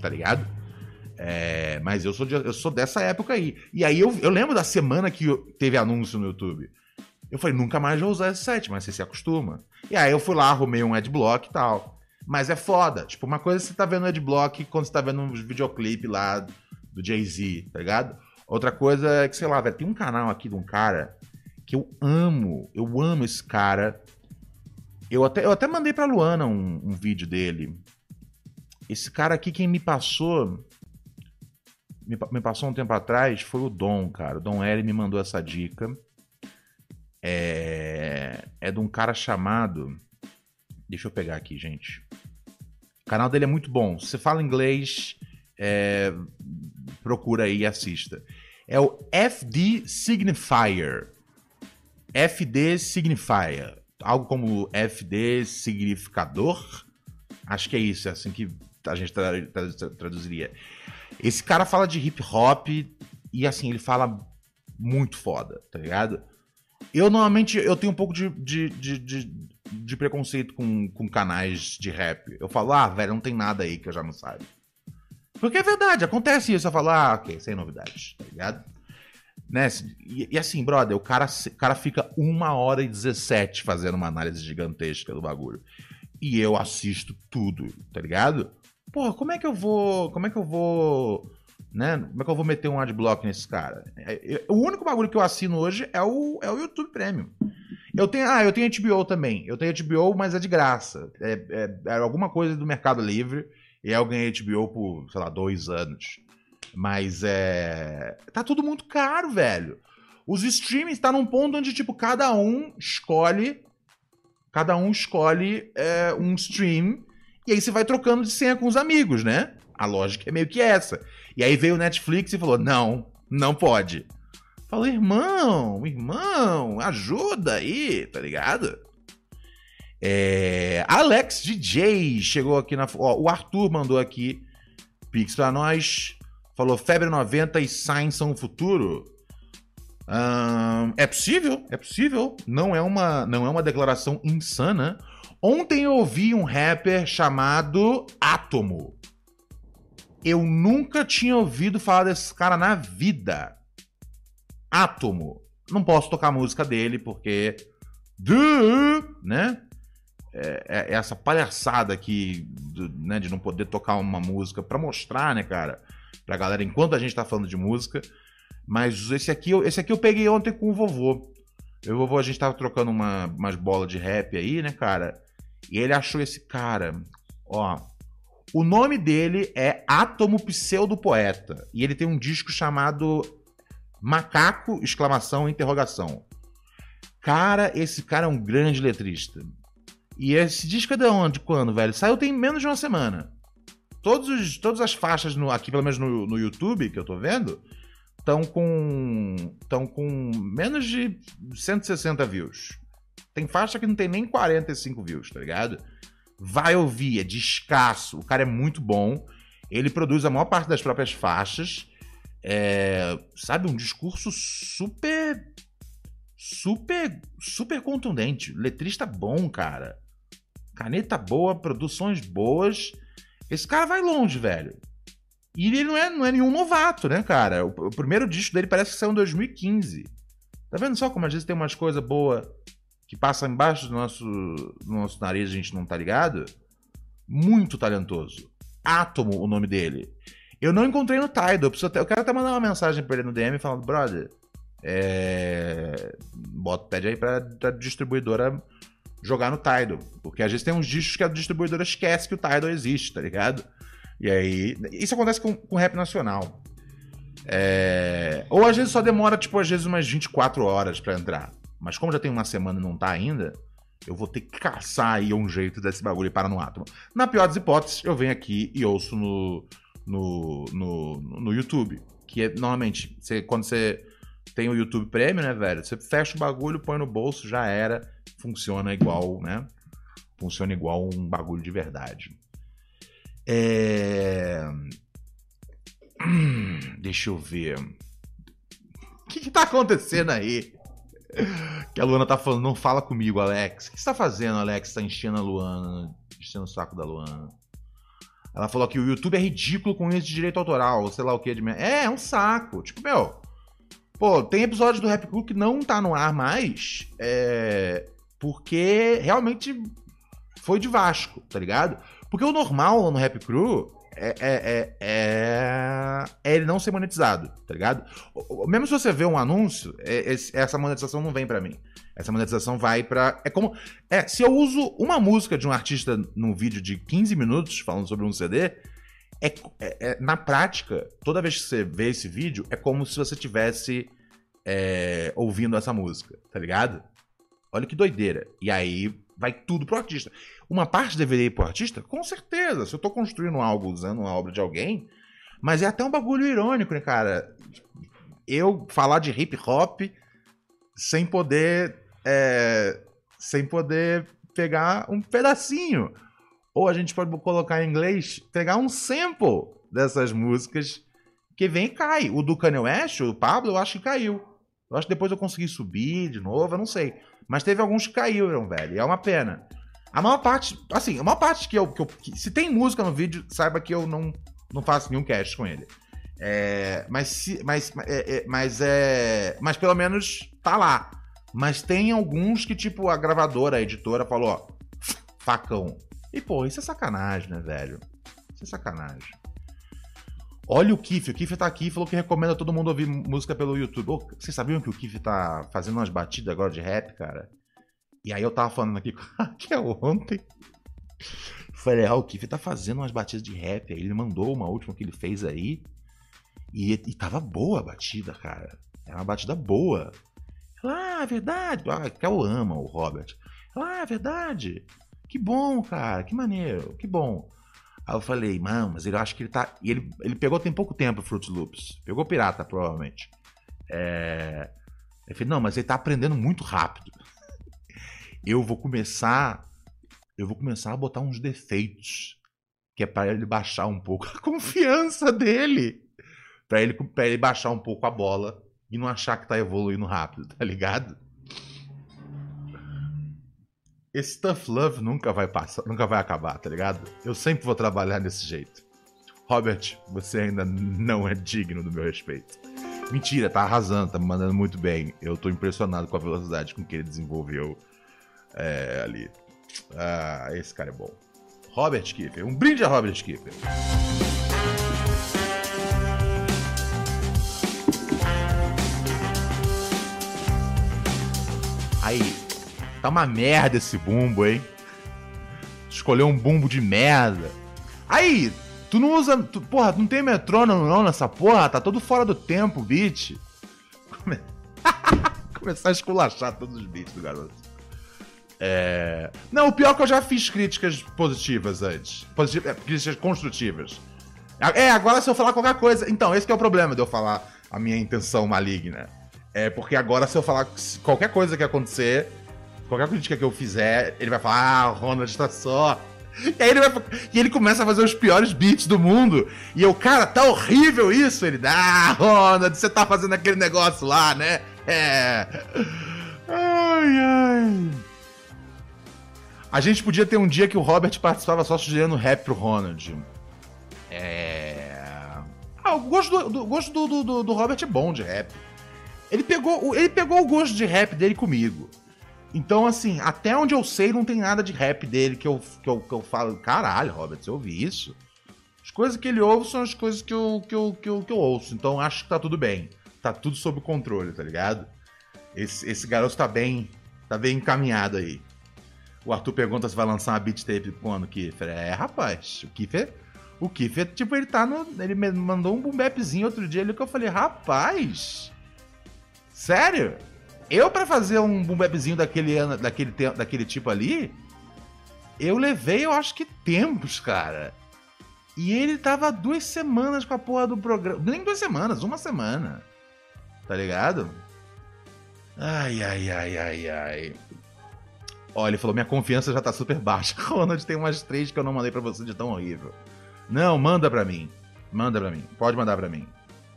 tá ligado? É, mas eu sou, de, eu sou dessa época aí. E aí eu, eu lembro da semana que teve anúncio no YouTube. Eu falei, nunca mais vou usar esse site, mas você se acostuma. E aí eu fui lá, arrumei um adblock e tal. Mas é foda. Tipo, uma coisa é você tá vendo adblock quando você tá vendo um videoclipe lá do Jay-Z, tá ligado? Outra coisa é que, sei lá, velho, tem um canal aqui de um cara que eu amo. Eu amo esse cara. Eu até, eu até mandei pra Luana um, um vídeo dele. Esse cara aqui, quem me passou me, me, passou um tempo atrás foi o Dom, cara. O Dom L me mandou essa dica. É, é de um cara chamado. Deixa eu pegar aqui, gente. O canal dele é muito bom. Se você fala inglês, é, procura aí e assista. É o FD Signifier. FD Signifier. Algo como FD Significador. Acho que é isso, é assim que a gente traduziria. Esse cara fala de hip hop e assim, ele fala muito foda, tá ligado? Eu normalmente eu tenho um pouco de, de, de, de, de preconceito com, com canais de rap. Eu falo, ah, velho, não tem nada aí que eu já não saiba. Porque é verdade, acontece isso. Eu falo, ah, ok, sem novidades, tá ligado? Né? E, e, assim, brother, o cara, o cara fica uma hora e 17 fazendo uma análise gigantesca do bagulho. E eu assisto tudo, tá ligado? Porra, como é que eu vou. Como é que eu vou. Né? Como é que eu vou meter um adblock nesse cara? É, é, o único bagulho que eu assino hoje é o, é o YouTube Premium. Eu tenho, ah, eu tenho HBO também. Eu tenho HBO, mas é de graça. É, é, é alguma coisa do Mercado Livre. E eu ganhei HBO por, sei lá, dois anos. Mas é. Tá tudo muito caro, velho. Os streamings tá num ponto onde, tipo, cada um escolhe. Cada um escolhe é, um stream e aí você vai trocando de senha com os amigos, né? A lógica é meio que essa. E aí veio o Netflix e falou: não, não pode. Falei, irmão, irmão, ajuda aí, tá ligado? É, Alex DJ chegou aqui na. Ó, o Arthur mandou aqui Pix pra nós. Falou Febre 90 e Sainz são o futuro. é possível, é possível. Não é uma, não é uma declaração insana. Ontem eu ouvi um rapper chamado Átomo. Eu nunca tinha ouvido falar desse cara na vida. Átomo. Não posso tocar a música dele porque. Né? É, é, é essa palhaçada aqui né, de não poder tocar uma música para mostrar, né, cara? Pra galera enquanto a gente tá falando de música. Mas esse aqui, esse aqui eu peguei ontem com o vovô. Eu e o vovô, a gente tava trocando uma, umas bolas de rap aí, né, cara? E ele achou esse cara, ó. O nome dele é Átomo Pseudo Poeta. E ele tem um disco chamado Macaco, exclamação, interrogação. Cara, esse cara é um grande letrista. E esse disco é de onde? Quando, velho? Saiu tem menos de uma semana. Todos os, todas as faixas, no, aqui pelo menos no, no YouTube, que eu tô vendo, estão com, com menos de 160 views. Tem faixa que não tem nem 45 views, tá ligado? Vai ouvir, é escasso. O cara é muito bom. Ele produz a maior parte das próprias faixas. É, sabe, um discurso super. Super. Super contundente. Letrista bom, cara. Caneta boa, produções boas. Esse cara vai longe, velho. E ele não é, não é nenhum novato, né, cara? O, o primeiro disco dele parece que saiu em 2015. Tá vendo só como às vezes tem umas coisas boas que passa embaixo do nosso, do nosso nariz, a gente não tá ligado. Muito talentoso. Átomo, o nome dele. Eu não encontrei no Tidal. Eu, preciso até, eu quero até mandar uma mensagem pra ele no DM falando, brother, é... Bota, pede aí pra, pra distribuidora jogar no Tidal. Porque às vezes tem uns discos que a distribuidora esquece que o Tidal existe, tá ligado? E aí. Isso acontece com, com rap nacional. É... Ou às vezes só demora, tipo, às vezes umas 24 horas para entrar. Mas como já tem uma semana e não tá ainda, eu vou ter que caçar aí um jeito desse bagulho para no átomo. Na pior das hipóteses, eu venho aqui e ouço no, no, no, no YouTube. Que é, normalmente, você, quando você tem o YouTube Premium, né, velho? Você fecha o bagulho, põe no bolso, já era. Funciona igual, né? funciona igual um bagulho de verdade. É... *clears throat* Deixa eu ver. O que, que tá acontecendo aí? Que a Luana tá falando, não fala comigo, Alex. O que você tá fazendo, Alex? Tá enchendo a Luana, enchendo o saco da Luana. Ela falou que o YouTube é ridículo com isso de direito autoral, sei lá o que. De... É, é um saco. Tipo, meu. Pô, tem episódios do Rap Crew que não tá no ar mais. É. Porque realmente foi de Vasco, tá ligado? Porque o normal no Rap Crew é, é, é, é, é, ele não ser monetizado, tá ligado? Mesmo se você vê um anúncio, é, essa monetização não vem para mim. Essa monetização vai para É como. É, se eu uso uma música de um artista num vídeo de 15 minutos falando sobre um CD, é, é, na prática, toda vez que você vê esse vídeo, é como se você tivesse ouvindo essa música, tá ligado? Olha que doideira. E aí vai tudo pro artista. Uma parte deveria ir pro artista? Com certeza. Se eu tô construindo algo usando uma obra de alguém. Mas é até um bagulho irônico, né, cara? Eu falar de hip hop sem poder. É, sem poder pegar um pedacinho. Ou a gente pode colocar em inglês, pegar um sample dessas músicas que vem e cai. O do Kanye West, o Pablo, eu acho que caiu. Eu acho que depois eu consegui subir de novo, eu não sei. Mas teve alguns que caíram, velho. E é uma pena. A maior parte, assim, a maior parte que eu, que eu. Que, se tem música no vídeo, saiba que eu não, não faço nenhum cast com ele. É, mas, se, mas, é, é, mas é. Mas pelo menos tá lá. Mas tem alguns que, tipo, a gravadora, a editora, falou, ó, facão. E, pô, isso é sacanagem, né, velho? Isso é sacanagem. Olha o Kiff, o Kiff tá aqui falou que recomenda todo mundo ouvir música pelo YouTube. Oh, vocês sabiam que o Kiff tá fazendo umas batidas agora de rap, cara? E aí eu tava falando aqui *laughs* que é ontem. Falei, ah, o Kiff tá fazendo umas batidas de rap. Aí ele mandou uma última que ele fez aí. E, e tava boa a batida, cara. Era uma batida boa. Ah, é verdade. Ah, que eu amo o Robert. Ah, é verdade. Que bom, cara. Que maneiro. Que bom. Aí eu falei, mano, mas ele acho que ele tá. E ele, ele pegou tem pouco tempo o Fruit Loops. Pegou pirata, provavelmente. É... Eu falei, não, mas ele tá aprendendo muito rápido. *laughs* Eu vou começar. Eu vou começar a botar uns defeitos. Que é para ele baixar um pouco *laughs* a confiança dele. Pra ele, pra ele baixar um pouco a bola e não achar que tá evoluindo rápido, tá ligado? Esse tough love nunca vai passar, nunca vai acabar, tá ligado? Eu sempre vou trabalhar desse jeito. Robert, você ainda não é digno do meu respeito. Mentira, tá arrasando, tá me mandando muito bem. Eu tô impressionado com a velocidade com que ele desenvolveu é, ali. Ah, esse cara é bom. Robert Kiefer. Um brinde a Robert Kiefer. Tá uma merda esse bumbo, hein? Escolheu um bumbo de merda. Aí, tu não usa. Tu, porra, não tem metrônomo não nessa porra? Tá todo fora do tempo, beat. *laughs* Come... *laughs* Começar a esculachar todos os beats do garoto. É... Não, o pior é que eu já fiz críticas positivas antes. Positivas, é, críticas construtivas. É, agora se eu falar qualquer coisa. Então, esse é o problema de eu falar a minha intenção maligna. É porque agora se eu falar qualquer coisa que acontecer, Qualquer crítica que eu fizer, ele vai falar, ah, o Ronald tá só. E aí ele vai. E ele começa a fazer os piores beats do mundo. E eu, cara, tá horrível isso. Ele, ah, Ronald, você tá fazendo aquele negócio lá, né? É. Ai, ai. A gente podia ter um dia que o Robert participava só sugerindo rap pro Ronald. É. Ah, o gosto do, do gosto do, do, do Robert é bom de rap. Ele pegou, ele pegou o gosto de rap dele comigo. Então, assim, até onde eu sei, não tem nada de rap dele que eu, que eu, que eu falo, caralho, Robert, você ouve isso? As coisas que ele ouve são as coisas que eu, que eu, que eu, que eu ouço. Então, acho que tá tudo bem. Tá tudo sob controle, tá ligado? Esse, esse garoto tá bem, tá bem encaminhado aí. O Arthur pergunta se vai lançar uma beat tape quando, Kiffer. É, rapaz, o Kiffer. O Kiffer, tipo, ele tá no. Ele me mandou um boom outro dia ali que eu falei, rapaz. Sério? Eu, para fazer um boom bapzinho daquele, daquele, daquele tipo ali, eu levei, eu acho que tempos, cara. E ele tava duas semanas com a porra do programa. Nem duas semanas, uma semana. Tá ligado? Ai, ai, ai, ai, ai. Olha, ele falou: minha confiança já tá super baixa. *laughs* Ronald, tem umas três que eu não mandei pra você de tão horrível. Não, manda pra mim. Manda pra mim. Pode mandar pra mim.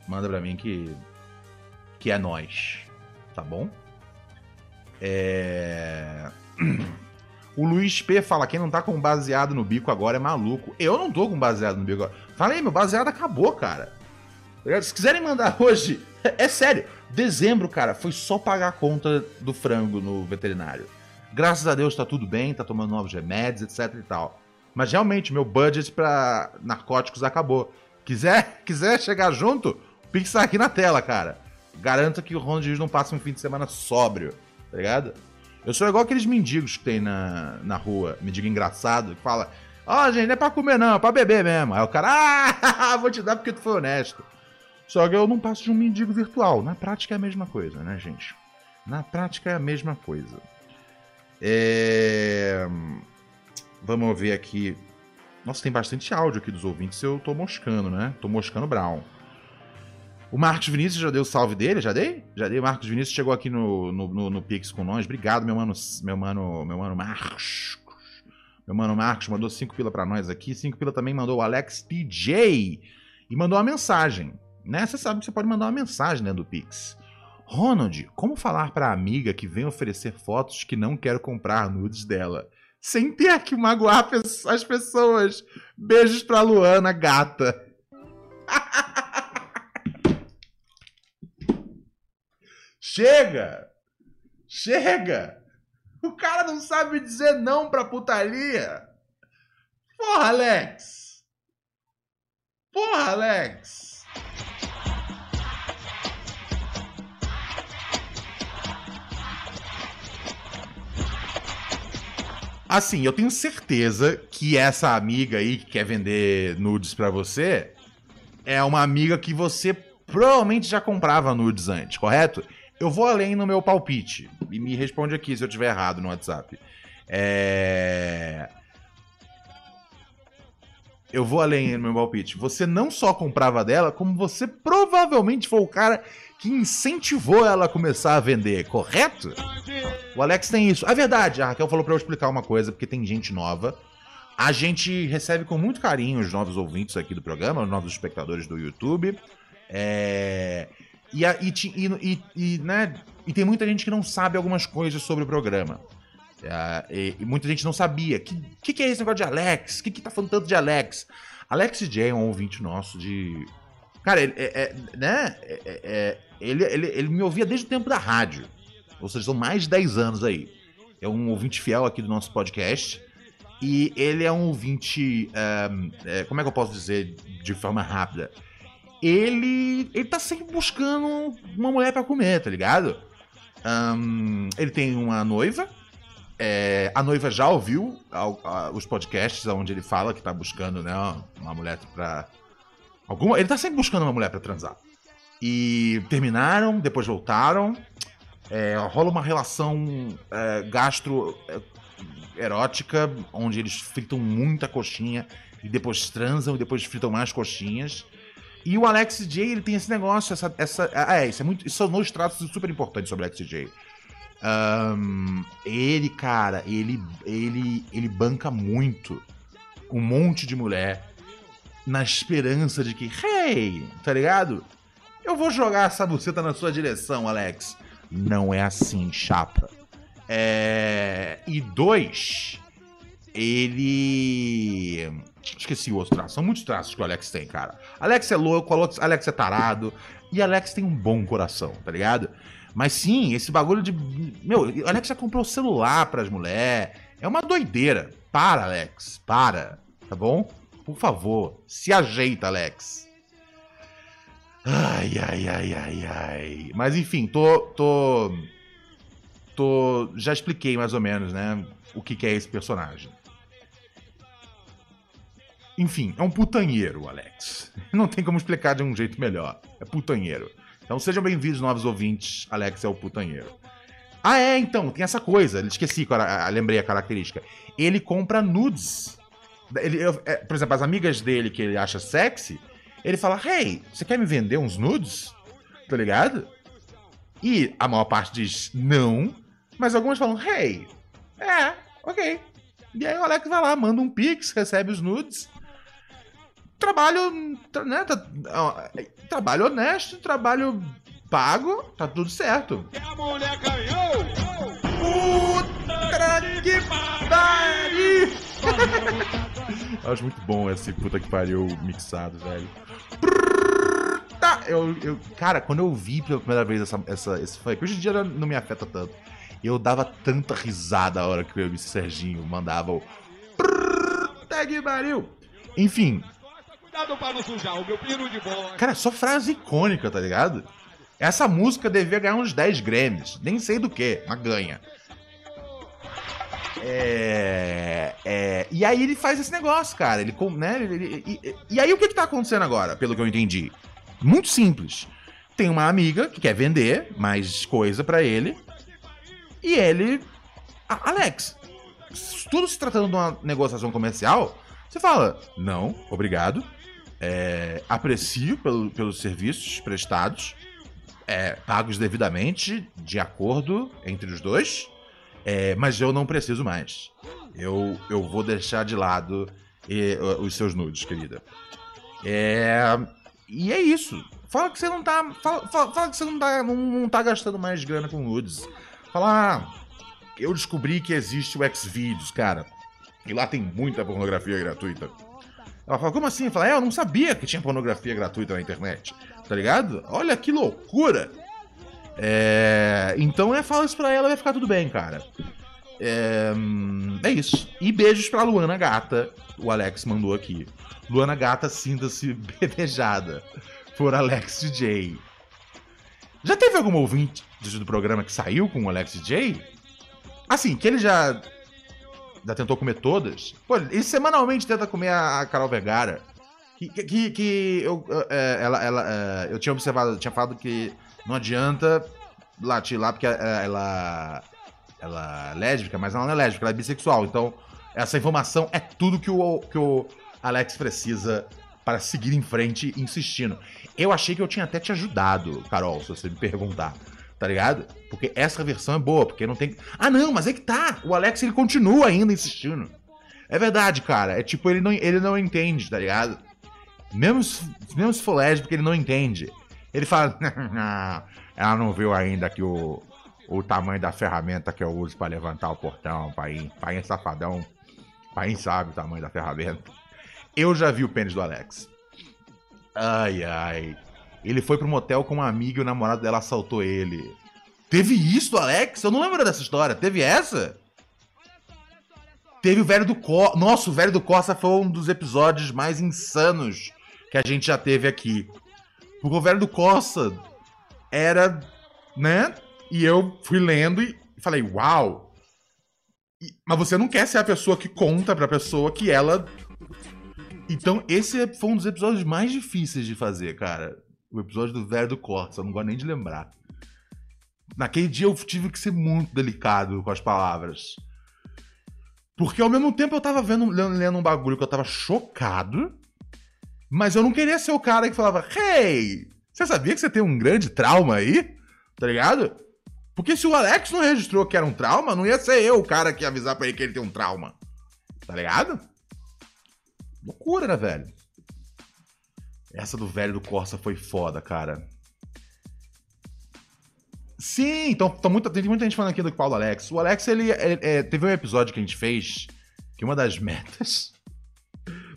Manda pra mim que. Que é nós. Tá bom? É. *clears throat* O Luiz P fala: quem não tá com baseado no bico agora é maluco. Eu não tô com baseado no bico agora. Falei, meu baseado acabou, cara. Se quiserem mandar *laughs* hoje, é sério. Dezembro, cara, foi só pagar a conta do frango no veterinário. Graças a Deus tá tudo bem, tá tomando novos remédios, etc e tal. Mas realmente, meu budget para narcóticos acabou. Quiser, *laughs* quiser chegar junto, Pix tá aqui na tela, cara. Garanto que o Ronald não passa um fim de semana sóbrio, tá ligado? Eu sou igual aqueles mendigos que tem na, na rua, mendigo engraçado, que fala: Ó, oh, gente, não é pra comer não, é pra beber mesmo. Aí o cara, *laughs* ah, vou te dar porque tu foi honesto. Só que eu não passo de um mendigo virtual. Na prática é a mesma coisa, né, gente? Na prática é a mesma coisa. É... Vamos ver aqui. Nossa, tem bastante áudio aqui dos ouvintes. Eu tô moscando, né? Tô moscando Brown. O Marcos Vinícius já deu o salve dele? Já dei? Já dei. O Marcos Vinícius chegou aqui no, no, no, no Pix com nós. Obrigado, meu mano, meu mano, meu mano Marcos. Meu mano Marcos mandou 5 pila para nós aqui. 5 pila também mandou o Alex PJ. E mandou uma mensagem. Né? Você sabe que você pode mandar uma mensagem dentro do Pix. Ronald, como falar para a amiga que vem oferecer fotos que não quero comprar nudes dela? Sem ter que magoar as pessoas. Beijos pra Luana, gata. Chega! Chega! O cara não sabe dizer não pra putaria. Porra, Alex! Porra, Alex! Assim, eu tenho certeza que essa amiga aí que quer vender nudes para você é uma amiga que você provavelmente já comprava nudes antes, correto? Eu vou além no meu palpite. E me responde aqui se eu tiver errado no WhatsApp. É... Eu vou além no meu palpite. Você não só comprava dela, como você provavelmente foi o cara que incentivou ela a começar a vender, correto? O Alex tem isso. É verdade, a Raquel falou para eu explicar uma coisa, porque tem gente nova. A gente recebe com muito carinho os novos ouvintes aqui do programa, os novos espectadores do YouTube. É... E, e, e, e, né, e tem muita gente que não sabe algumas coisas sobre o programa. É, e, muita gente não sabia. O que, que, que, é esse negócio de Alex? O que, que tá falando tanto de Alex? Alex J é um ouvinte nosso de. Cara, ele, é, é né? É, é, é, ele, ele, ele me ouvia desde o tempo da rádio. Ou seja, são mais de 10 anos aí. É um ouvinte fiel aqui do nosso podcast. E ele é um ouvinte. Um, como é que eu posso dizer de forma rápida? Ele, ele tá sempre buscando uma mulher para comer, tá ligado? Um, ele tem uma noiva. É, a noiva já ouviu os podcasts onde ele fala que tá buscando né, uma mulher pra. Alguma, ele tá sempre buscando uma mulher para transar. E terminaram, depois voltaram. É, rola uma relação é, gastro é, erótica, onde eles fritam muita coxinha e depois transam e depois fritam mais coxinhas. E o Alex J, ele tem esse negócio, essa. essa ah, é, isso é muito. Isso são dois traços super importantes sobre o Alex J. Um, ele, cara, ele, ele, ele banca muito um monte de mulher na esperança de que, hey, tá ligado? Eu vou jogar essa buceta na sua direção, Alex. Não é assim, chapa. É... E dois, ele Esqueci o outro traço. São muitos traços que o Alex tem, cara. Alex é louco, Alex é tarado. E Alex tem um bom coração, tá ligado? Mas sim, esse bagulho de. Meu, Alex já comprou celular pras mulheres. É uma doideira. Para, Alex. Para. Tá bom? Por favor, se ajeita, Alex. Ai, ai, ai, ai, ai. Mas enfim, tô. tô. tô. Já expliquei mais ou menos, né? O que, que é esse personagem. Enfim, é um putanheiro, Alex. *laughs* Não tem como explicar de um jeito melhor. É putanheiro. Então sejam bem-vindos, novos ouvintes. Alex é o putanheiro. Ah, é, então, tem essa coisa. Esqueci, lembrei a característica. Ele compra nudes. Ele, eu, é, por exemplo, as amigas dele que ele acha sexy, ele fala: Hey, você quer me vender uns nudes? Tá ligado? E a maior parte diz não, mas algumas falam: Hey, É, ok. E aí o Alex vai lá, manda um pix, recebe os nudes. Trabalho, né, trabalho honesto, trabalho pago, tá tudo certo. E a mulher ganhou! Puta que pariu! *laughs* Acho muito bom esse puta que pariu mixado, velho. Eu, eu, cara, quando eu vi pela primeira vez essa, essa, esse funk, hoje em dia não me afeta tanto. Eu dava tanta risada a hora que o MC Serginho mandava o. Puta que pariu! Enfim. Cuidado pra não sujar o meu pino de bola. Cara, só frase icônica, tá ligado? Essa música devia ganhar uns 10 Grammys. Nem sei do que, mas ganha. É, é, e aí ele faz esse negócio, cara. Ele, né, ele, e, e, aí o que, que tá acontecendo agora, pelo que eu entendi? Muito simples. Tem uma amiga que quer vender mais coisa para ele. E ele. Alex, tudo se tratando de uma negociação comercial, você fala: não, obrigado. É, aprecio pelo, pelos serviços prestados, é, pagos devidamente, de acordo entre os dois. É, mas eu não preciso mais. Eu, eu vou deixar de lado os seus nudes, querida. É, e é isso. Fala que você não tá. Fala, fala, fala que você não tá, não, não tá gastando mais grana com nudes. Fala, ah, eu descobri que existe o Xvideos, cara. E lá tem muita pornografia gratuita. Ela fala, como assim? Fala, é, eu não sabia que tinha pornografia gratuita na internet. Tá ligado? Olha que loucura! É, então é, fala isso pra ela, vai ficar tudo bem, cara. É, é isso. E beijos pra Luana Gata, o Alex mandou aqui. Luana Gata, sinta-se *laughs* bebejada por Alex DJ. Já teve algum ouvinte do programa que saiu com o Alex DJ? Assim, que ele já. Já tentou comer todas? Pô, ele semanalmente tenta comer a, Carol Vergara. Que, que, que eu, é, ela, ela, é, eu tinha observado, tinha falado que não adianta latir lá, porque é, ela, ela é lésbica, mas ela não é lésbica, ela é bissexual. Então, essa informação é tudo que o, que o Alex precisa para seguir em frente insistindo. Eu achei que eu tinha até te ajudado, Carol, se você me perguntar. Tá ligado? Porque essa versão é boa, porque não tem. Ah, não, mas é que tá! O Alex ele continua ainda insistindo. É verdade, cara. É tipo, ele não, ele não entende, tá ligado? Mesmo, mesmo se for lésbico, ele não entende. Ele fala, *laughs* ela não viu ainda que o, o tamanho da ferramenta que eu uso para levantar o portão, pai. Pai é safadão. Pai sabe o tamanho da ferramenta. Eu já vi o pênis do Alex. Ai, ai. Ele foi pro motel com uma amiga e o namorado dela assaltou ele. Teve isso, Alex? Eu não lembro dessa história. Teve essa? Teve o velho do Costa. Nossa, o velho do Costa foi um dos episódios mais insanos que a gente já teve aqui. Porque o velho do Costa era, né? E eu fui lendo e falei, uau! E, mas você não quer ser a pessoa que conta pra pessoa que ela. Então, esse foi um dos episódios mais difíceis de fazer, cara. O episódio do velho do Costa, eu não gosto nem de lembrar. Naquele dia eu tive que ser muito delicado com as palavras. Porque ao mesmo tempo eu tava vendo, lendo um bagulho que eu tava chocado. Mas eu não queria ser o cara que falava, hey, você sabia que você tem um grande trauma aí? Tá ligado? Porque se o Alex não registrou que era um trauma, não ia ser eu o cara que ia avisar pra ele que ele tem um trauma. Tá ligado? Loucura, né, velho? Essa do velho do Corsa foi foda, cara. Sim, então, muita, tem muita gente falando aqui do Paulo Alex. O Alex, ele, ele é, teve um episódio que a gente fez que uma das metas *laughs*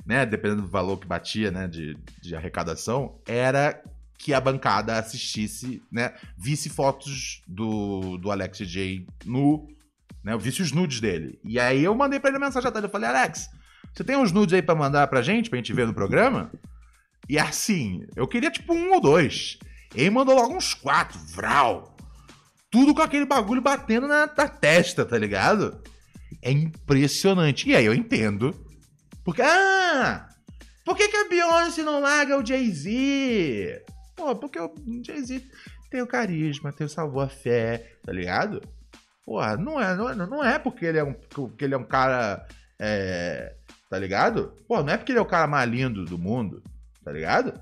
né, dependendo do valor que batia, né, de, de arrecadação, era que a bancada assistisse, né, visse fotos do, do Alex J no, né, visse os nudes dele. E aí eu mandei para ele mensagem à tarde, eu falei, Alex, você tem uns nudes aí para mandar pra gente, pra gente ver no programa? E assim, eu queria tipo um ou dois. Ele mandou logo uns quatro, vral. Tudo com aquele bagulho batendo na, na testa, tá ligado? É impressionante. E aí eu entendo porque, ah, por que, que a Beyoncé não larga o Jay-Z? Pô, porque o Jay-Z tem o carisma, tem o salvo-fé, tá ligado? Porra, não é, não é, não é porque ele é um, porque ele é um cara, é, tá ligado? Pô, não é porque ele é o cara mais lindo do mundo, tá ligado?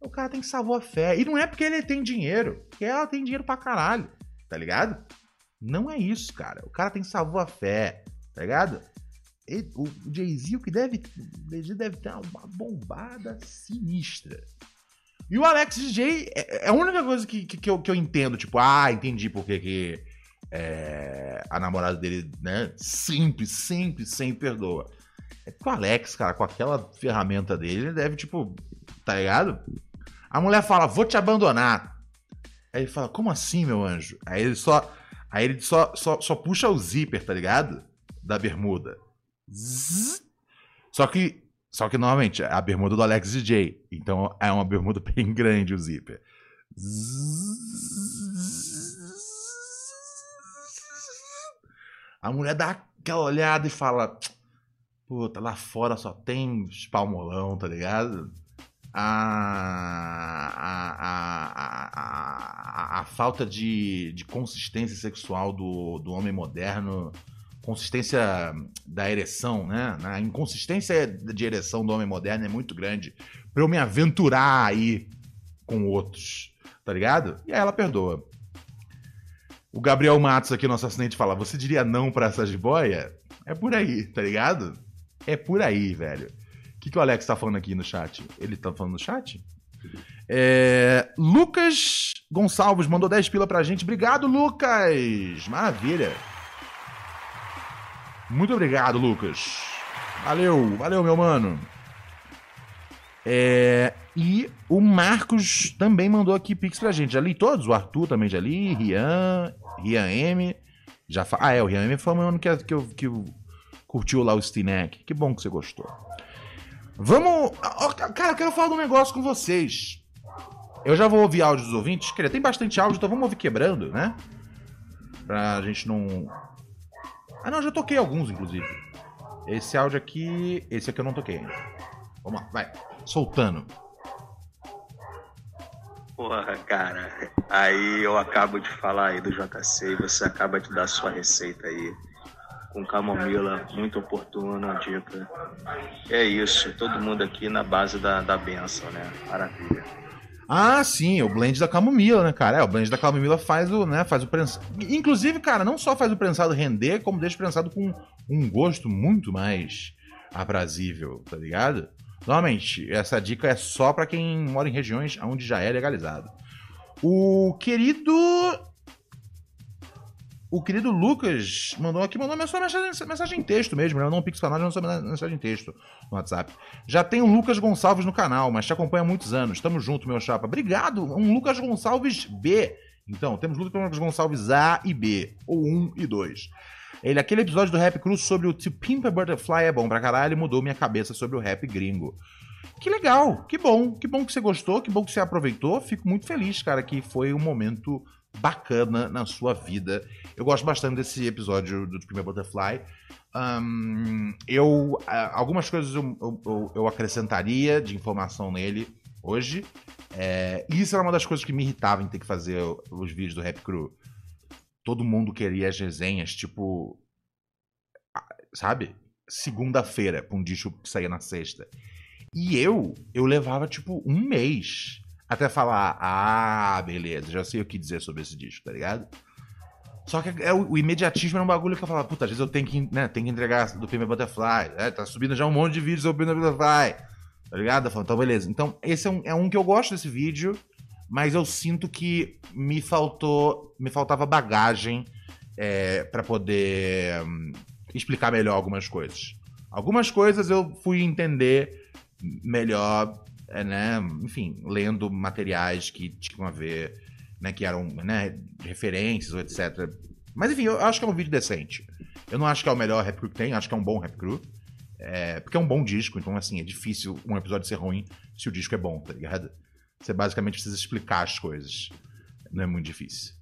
O cara tem salvo-fé. E não é porque ele tem dinheiro, porque ela tem dinheiro pra caralho, tá ligado? Não é isso, cara. O cara tem sabor a fé, tá ligado? O Jay-Z, o que deve. O deve ter uma bombada sinistra. E o Alex DJ é, é a única coisa que, que, que, eu, que eu entendo. Tipo, ah, entendi porque que é, a namorada dele, né, sempre, sempre, sempre perdoa. É que o Alex, cara, com aquela ferramenta dele, ele deve, tipo, tá ligado? A mulher fala, vou te abandonar. Aí ele fala, como assim, meu anjo? Aí ele só. Aí ele só, só, só puxa o zíper, tá ligado? Da bermuda. Zzz. Só que. Só que, normalmente, é a bermuda do Alex DJ. Então é uma bermuda *laughs* bem grande o zíper. A mulher dá aquela olhada e fala: Puta, lá fora só tem espalmolão, tá ligado? A, a, a, a, falta de, de consistência sexual do, do homem moderno, consistência da ereção, né? A inconsistência de ereção do homem moderno é muito grande pra eu me aventurar aí com outros, tá ligado? E aí ela perdoa. O Gabriel Matos aqui, nosso assistente, fala: Você diria não pra essa jiboia? É por aí, tá ligado? É por aí, velho que, que o Alex tá falando aqui no chat? Ele tá falando no chat? É, Lucas Gonçalves mandou 10 pila pra gente. Obrigado, Lucas! Maravilha! Muito obrigado, Lucas. Valeu, valeu, meu mano. É, e o Marcos também mandou aqui pix pra gente. Já li todos? O Arthur também já li. Rian, Rian M. Já fa... Ah, é, o Rian M foi o ano que, que, que curtiu lá o Stinek. Que bom que você gostou. Vamos. Cara, eu quero falar de um negócio com vocês. Eu já vou ouvir áudio dos ouvintes. Quer tem bastante áudio, então vamos ouvir quebrando, né? Pra gente não. Ah, não, já toquei alguns, inclusive. Esse áudio aqui. Esse aqui eu não toquei ainda. Vamos lá, vai. Soltando. Porra, cara. Aí eu acabo de falar aí do JC e você acaba de dar sua receita aí com camomila, muito oportuna, dica. É isso, todo mundo aqui na base da, da benção, né? Maravilha. Ah, sim, o blend da camomila, né, cara? É, o blend da camomila faz o, né, faz o prensado. Inclusive, cara, não só faz o prensado render, como deixa o prensado com um gosto muito mais aprazível, tá ligado? Normalmente, essa dica é só para quem mora em regiões onde já é legalizado. O querido o querido Lucas mandou aqui, mandou só mensagem, mensagem em texto mesmo, né? Não um pix pra nós, não só mensagem em texto no WhatsApp. Já tem o Lucas Gonçalves no canal, mas te acompanha há muitos anos. Tamo junto, meu chapa. Obrigado, um Lucas Gonçalves B. Então, temos Lucas Gonçalves A e B, ou 1 e 2. Ele, aquele episódio do Rap Cruz sobre o To Pimp a Butterfly é bom pra caralho, mudou minha cabeça sobre o rap gringo. Que legal, que bom, que bom que você gostou, que bom que você aproveitou. Fico muito feliz, cara, que foi um momento bacana na sua vida. Eu gosto bastante desse episódio do Primeiro Butterfly. Um, eu algumas coisas eu, eu, eu, acrescentaria de informação nele hoje. É, isso era uma das coisas que me irritava em ter que fazer os vídeos do Rap Crew. Todo mundo queria as resenhas, tipo. Sabe? Segunda-feira, com um disco que saía na sexta. E eu, eu levava tipo um mês até falar, ah, beleza, já sei o que dizer sobre esse disco, tá ligado? Só que é, o, o, imediatismo é um bagulho que eu falava, puta, às vezes eu tenho que, né, tenho que entregar do Pimba Butterfly, é, tá subindo já um monte de vídeos sobre Pimba Butterfly, tá ligado? Falo, então beleza. Então, esse é um, é um que eu gosto desse vídeo, mas eu sinto que me faltou, me faltava bagagem é, para poder hum, explicar melhor algumas coisas. Algumas coisas eu fui entender melhor né, enfim, lendo materiais que tinham a ver, né, que eram né, referências etc. Mas enfim, eu acho que é um vídeo decente. Eu não acho que é o melhor rap crew que tem, acho que é um bom rap crew. É, porque é um bom disco, então assim, é difícil um episódio ser ruim se o disco é bom, tá ligado? Você basicamente precisa explicar as coisas. Não é muito difícil.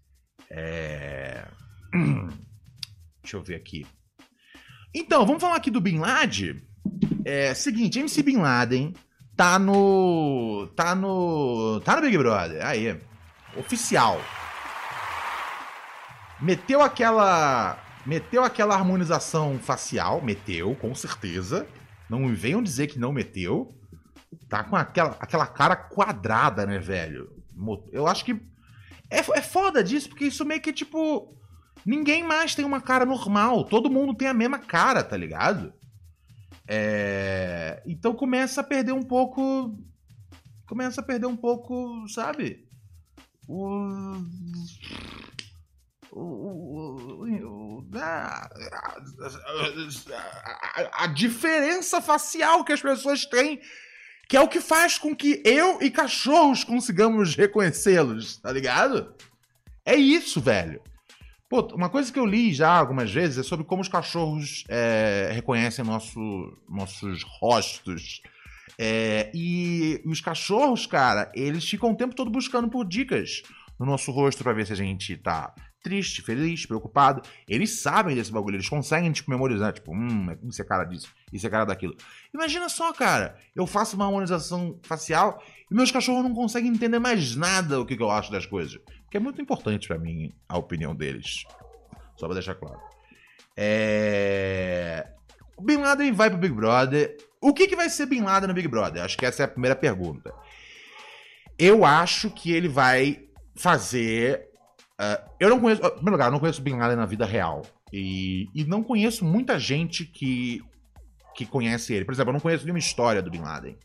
É... *clears throat* Deixa eu ver aqui. Então, vamos falar aqui do Bin Laden. É seguinte, MC Bin Laden tá no. Tá no. Tá no Big Brother. Aí. Oficial. Meteu aquela. Meteu aquela harmonização facial. Meteu, com certeza. Não me venham dizer que não meteu. Tá com aquela, aquela cara quadrada, né, velho? Eu acho que. É, é foda disso, porque isso meio que tipo. Ninguém mais tem uma cara normal. Todo mundo tem a mesma cara, tá ligado? É... Então começa a perder um pouco. Começa a perder um pouco, sabe? O. O, a, diferença facial que as pessoas têm, que é o que faz com que eu e cachorros consigamos reconhecê-los, tá ligado? É isso, velho. Pô, uma coisa que eu li já algumas vezes é sobre como os cachorros é, reconhecem nosso, nossos rostos. É, e os cachorros, cara, eles ficam o tempo todo buscando por dicas no nosso rosto para ver se a gente tá triste, feliz, preocupado. Eles sabem desse bagulho, eles conseguem, tipo, memorizar, tipo, hum, isso é cara disso, isso é cara daquilo. Imagina só, cara, eu faço uma harmonização facial e meus cachorros não conseguem entender mais nada o que, que eu acho das coisas. Que é muito importante para mim a opinião deles. Só pra deixar claro. É... O Bin Laden vai pro Big Brother. O que, que vai ser Bin Laden no Big Brother? Acho que essa é a primeira pergunta. Eu acho que ele vai fazer. Uh, eu não conheço. Em primeiro lugar, eu não conheço Bin Laden na vida real. E, e não conheço muita gente que, que conhece ele. Por exemplo, eu não conheço nenhuma história do Bin Laden.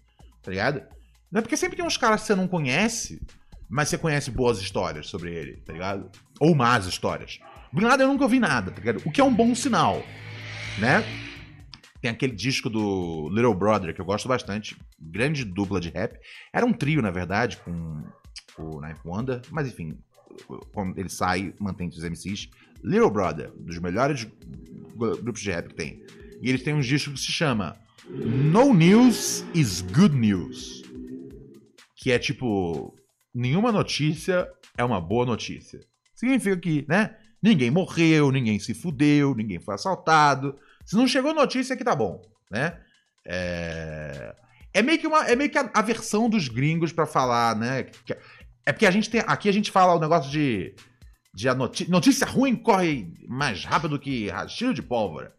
Tá ligado? Não é porque sempre tem uns caras que você não conhece mas você conhece boas histórias sobre ele, tá ligado? Ou más histórias. Laden eu nunca ouvi nada, tá ligado? O que é um bom sinal, né? Tem aquele disco do Little Brother, que eu gosto bastante, grande dupla de rap. Era um trio, na verdade, com o Knife Wonder, mas enfim, quando ele sai, mantém os MCs. Little Brother, dos melhores grupos de rap que tem. E eles têm um disco que se chama No News is Good News. Que é tipo, nenhuma notícia é uma boa notícia. Significa que, né? Ninguém morreu, ninguém se fudeu, ninguém foi assaltado. Se não chegou notícia, é que tá bom, né? É, é meio que, uma, é meio que a, a versão dos gringos para falar, né? É porque a gente tem. Aqui a gente fala o negócio de. de notícia, notícia ruim corre mais rápido que rastilho de pólvora.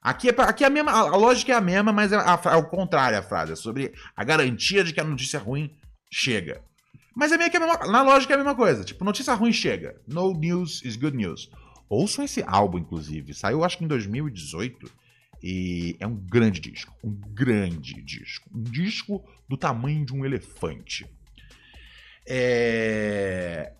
Aqui, é, aqui é a mesma. A, lógica é a mesma, mas é, a, é o contrário a frase. É sobre a garantia de que a notícia ruim chega. Mas é meio que a mesma, na lógica é a mesma coisa. Tipo, notícia ruim chega. No news is good news. Ouçam esse álbum, inclusive. Saiu, acho que em 2018. E é um grande disco. Um grande disco. Um disco do tamanho de um elefante. É...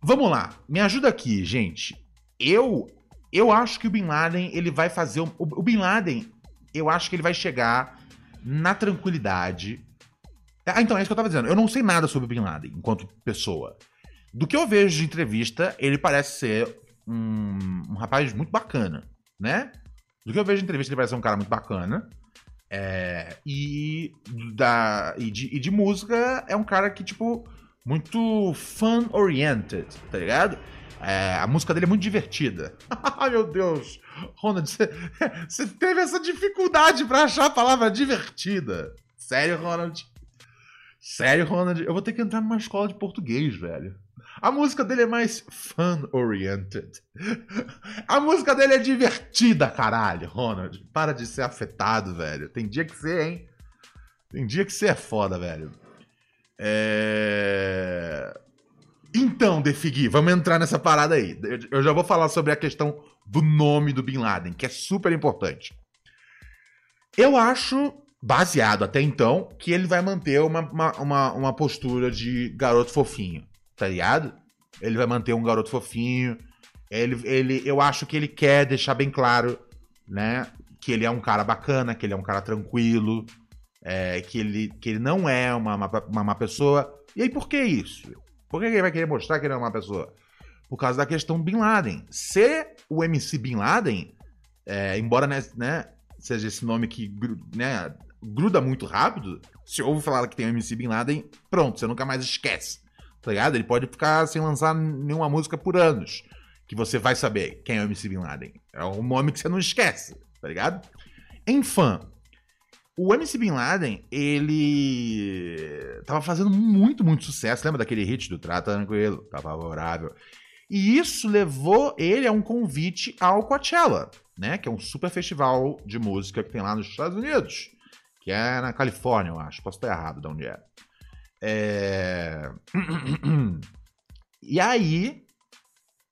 Vamos lá. Me ajuda aqui, gente. Eu eu acho que o Bin Laden ele vai fazer. O, o Bin Laden, eu acho que ele vai chegar na tranquilidade ah, então, é isso que eu tava dizendo. Eu não sei nada sobre Bin Laden enquanto pessoa. Do que eu vejo de entrevista, ele parece ser um, um rapaz muito bacana, né? Do que eu vejo de entrevista, ele parece ser um cara muito bacana. É, e, da, e, de, e de música é um cara que, tipo, muito fun-oriented, tá ligado? É, a música dele é muito divertida. *laughs* Ai, meu Deus! Ronald, você *laughs* teve essa dificuldade para achar a palavra divertida. Sério, Ronald? Sério, Ronald? Eu vou ter que entrar numa escola de português, velho. A música dele é mais fun-oriented. A música dele é divertida, caralho, Ronald. Para de ser afetado, velho. Tem dia que você, hein? Tem dia que você é foda, velho. É... Então, Defigui, vamos entrar nessa parada aí. Eu já vou falar sobre a questão do nome do Bin Laden, que é super importante. Eu acho baseado até então, que ele vai manter uma, uma, uma, uma, postura de garoto fofinho, tá ligado? Ele vai manter um garoto fofinho. Ele, ele, eu acho que ele quer deixar bem claro, né? Que ele é um cara bacana, que ele é um cara tranquilo, é, que, ele, que ele não é uma, uma, uma, uma pessoa. E aí, por que isso? Por que ele vai querer mostrar que ele é uma pessoa? Por causa da questão Bin Laden. Ser o MC Bin Laden, é, embora né, né, seja esse nome que né, gruda muito rápido, se ouve falar que tem o MC Bin Laden, pronto, você nunca mais esquece. Tá ligado? Ele pode ficar sem lançar nenhuma música por anos. Que você vai saber quem é o MC Bin Laden. É um nome que você não esquece, tá ligado? Em fã, o MC Bin Laden, ele tava fazendo muito, muito sucesso. Lembra daquele hit do Trata Tranquilo? Tá favorável. E isso levou ele a um convite ao Coachella, né? Que é um super festival de música que tem lá nos Estados Unidos que é na Califórnia, eu acho. Posso estar errado de onde é. é... *clears throat* e aí,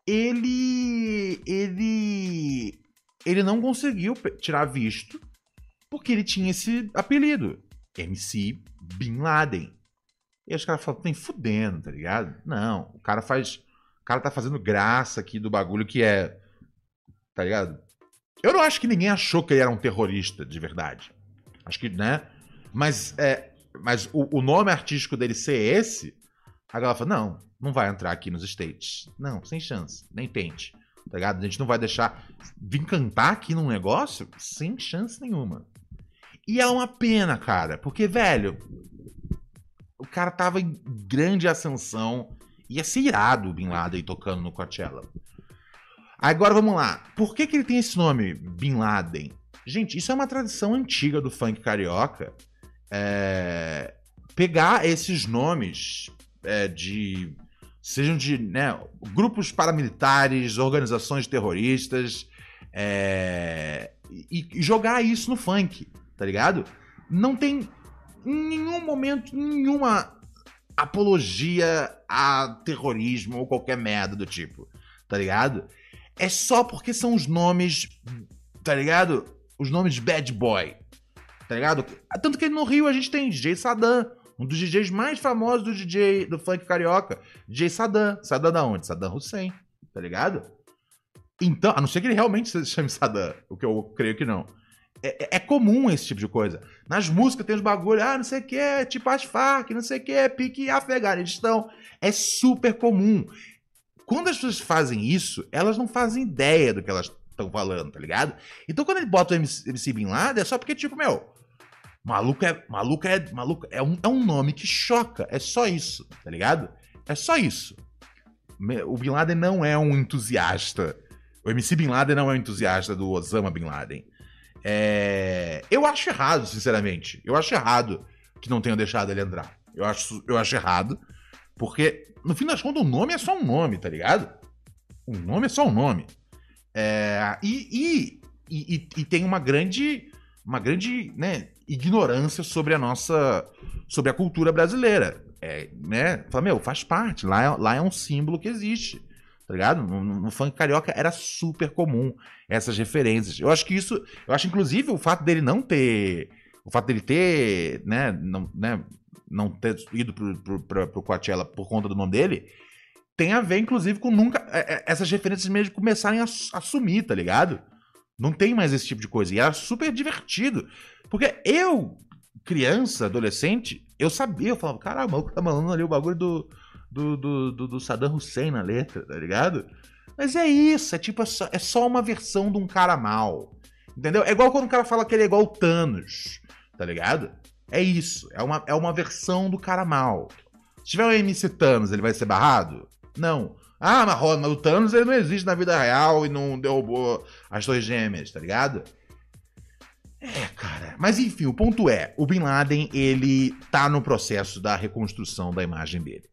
ele. Ele. Ele não conseguiu tirar visto porque ele tinha esse apelido. MC Bin Laden. E os caras falam, tem fudendo, tá ligado? Não, o cara faz. O cara tá fazendo graça aqui do bagulho que é. Tá ligado? Eu não acho que ninguém achou que ele era um terrorista de verdade. Acho que, né? Mas, é, mas o, o nome artístico dele ser esse, a galera fala: não, não vai entrar aqui nos States. Não, sem chance. Nem tente. Tá ligado? A gente não vai deixar vir cantar aqui num negócio sem chance nenhuma. E é uma pena, cara, porque, velho, o cara tava em grande ascensão. Ia ser irado o Bin Laden tocando no Coachella. Agora vamos lá. Por que, que ele tem esse nome, Bin Laden? Gente, isso é uma tradição antiga do funk carioca. É... Pegar esses nomes é, de. Sejam de né, grupos paramilitares, organizações terroristas, é... e, e jogar isso no funk, tá ligado? Não tem em nenhum momento nenhuma apologia a terrorismo ou qualquer merda do tipo, tá ligado? É só porque são os nomes, tá ligado? Os nomes bad boy, tá ligado? Tanto que no Rio a gente tem DJ Saddam, um dos DJs mais famosos do DJ do funk carioca, DJ Saddam. Saddam da onde? Saddam Hussein, tá ligado? Então, a não ser que ele realmente se chame Saddam, o que eu creio que não. É, é, é, comum esse tipo de coisa. Nas músicas tem os bagulho, ah, não sei o que, tipo as Farc, não sei o que, pique Afeganistão. É super comum. Quando as pessoas fazem isso, elas não fazem ideia do que elas estão falando, tá ligado? Então quando ele bota o MC, MC Bin Laden, é só porque, tipo, meu, maluco é. Maluco é. Maluco é um, é um nome que choca. É só isso, tá ligado? É só isso. O Bin Laden não é um entusiasta. O MC Bin Laden não é um entusiasta do Osama Bin Laden. É... Eu acho errado, sinceramente. Eu acho errado que não tenham deixado ele entrar. Eu acho, eu acho errado. Porque, no fim das contas, o nome é só um nome, tá ligado? O nome é só um nome. É... E, e, e, e, tem uma grande, uma grande né, ignorância sobre a nossa. sobre a cultura brasileira. É, né? Fala, meu, faz parte. Lá é, lá é um símbolo que existe tá ligado? No, no, funk carioca era super comum essas referências. Eu acho que isso, eu acho inclusive o fato dele não ter, o fato dele ter, né, não, né, não ter ido pro, pro, pro, pro Coachella por conta do nome dele, tem a ver inclusive com nunca, é, é, essas referências mesmo começarem a, a sumir, tá ligado? Não tem mais esse tipo de coisa. E era super divertido. Porque eu, criança, adolescente, eu sabia, eu falava, caralho, o maluco tá mandando ali o bagulho do, do, do, do, do Saddam Hussein na letra, tá ligado? Mas é isso, é tipo, é só, é só uma versão de um cara mal. Entendeu? É igual quando o cara fala que ele é igual o Thanos, tá ligado? É isso, é uma, é uma versão do cara mal. Se tiver um MC Thanos, ele vai ser barrado? Não. Ah, mas, mas o Thanos ele não existe na vida real e não derrubou as torres gêmeas, tá ligado? É, cara. Mas enfim, o ponto é, o Bin Laden, ele tá no processo da reconstrução da imagem dele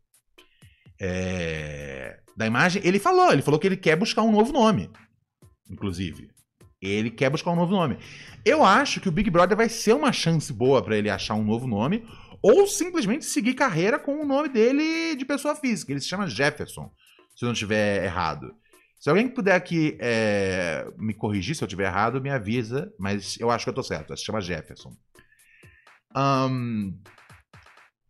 é, da imagem, ele falou, ele falou que ele quer buscar um novo nome. Inclusive. Ele quer buscar um novo nome. Eu acho que o Big Brother vai ser uma chance boa para ele achar um novo nome ou simplesmente seguir carreira com o nome dele de pessoa física. Ele se chama Jefferson, se eu não estiver errado. Se alguém puder aqui é, me corrigir se eu estiver errado, me avisa, mas eu acho que eu tô certo. Se chama Jefferson. Um,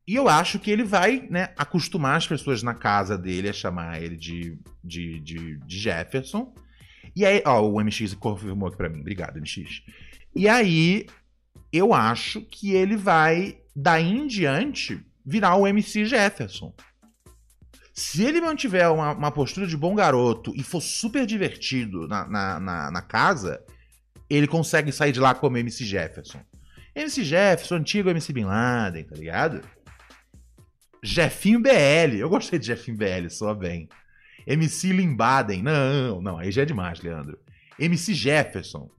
e eu acho que ele vai, né, acostumar as pessoas na casa dele a chamar ele de, de, de, de Jefferson. E aí, ó, o MX confirmou aqui pra mim. Obrigado, MX. E aí, eu acho que ele vai, daí em diante, virar o MC Jefferson. Se ele mantiver uma, uma postura de bom garoto e for super divertido na, na, na, na casa, ele consegue sair de lá como MC Jefferson. MC Jefferson, antigo MC Bin Laden, tá ligado? Jefinho BL. Eu gostei de Jefinho BL, soa bem. MC Limbaden. Não, não, aí já é demais, Leandro. MC Jefferson.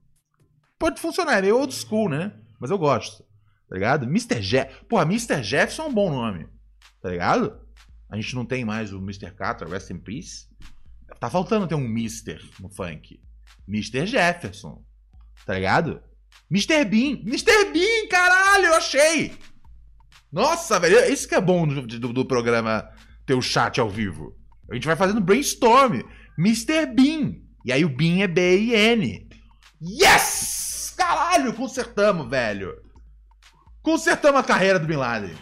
Pode funcionar, é meio old school, né? Mas eu gosto. Tá ligado? Mr. Jeff. Porra, Mr. Jefferson é um bom nome. Tá ligado? A gente não tem mais o Mr. Catra, Rest in Peace. Tá faltando ter um Mr. no funk. Mr. Jefferson. Tá ligado? Mr. Bean. Mr. Bean, caralho, eu achei! Nossa, velho, isso que é bom do, do, do programa ter o chat ao vivo. A gente vai fazendo brainstorm. Mr. Bean. E aí o Bean é B-I-N. Yes! Caralho, consertamos, velho. Consertamos a carreira do Bin Laden.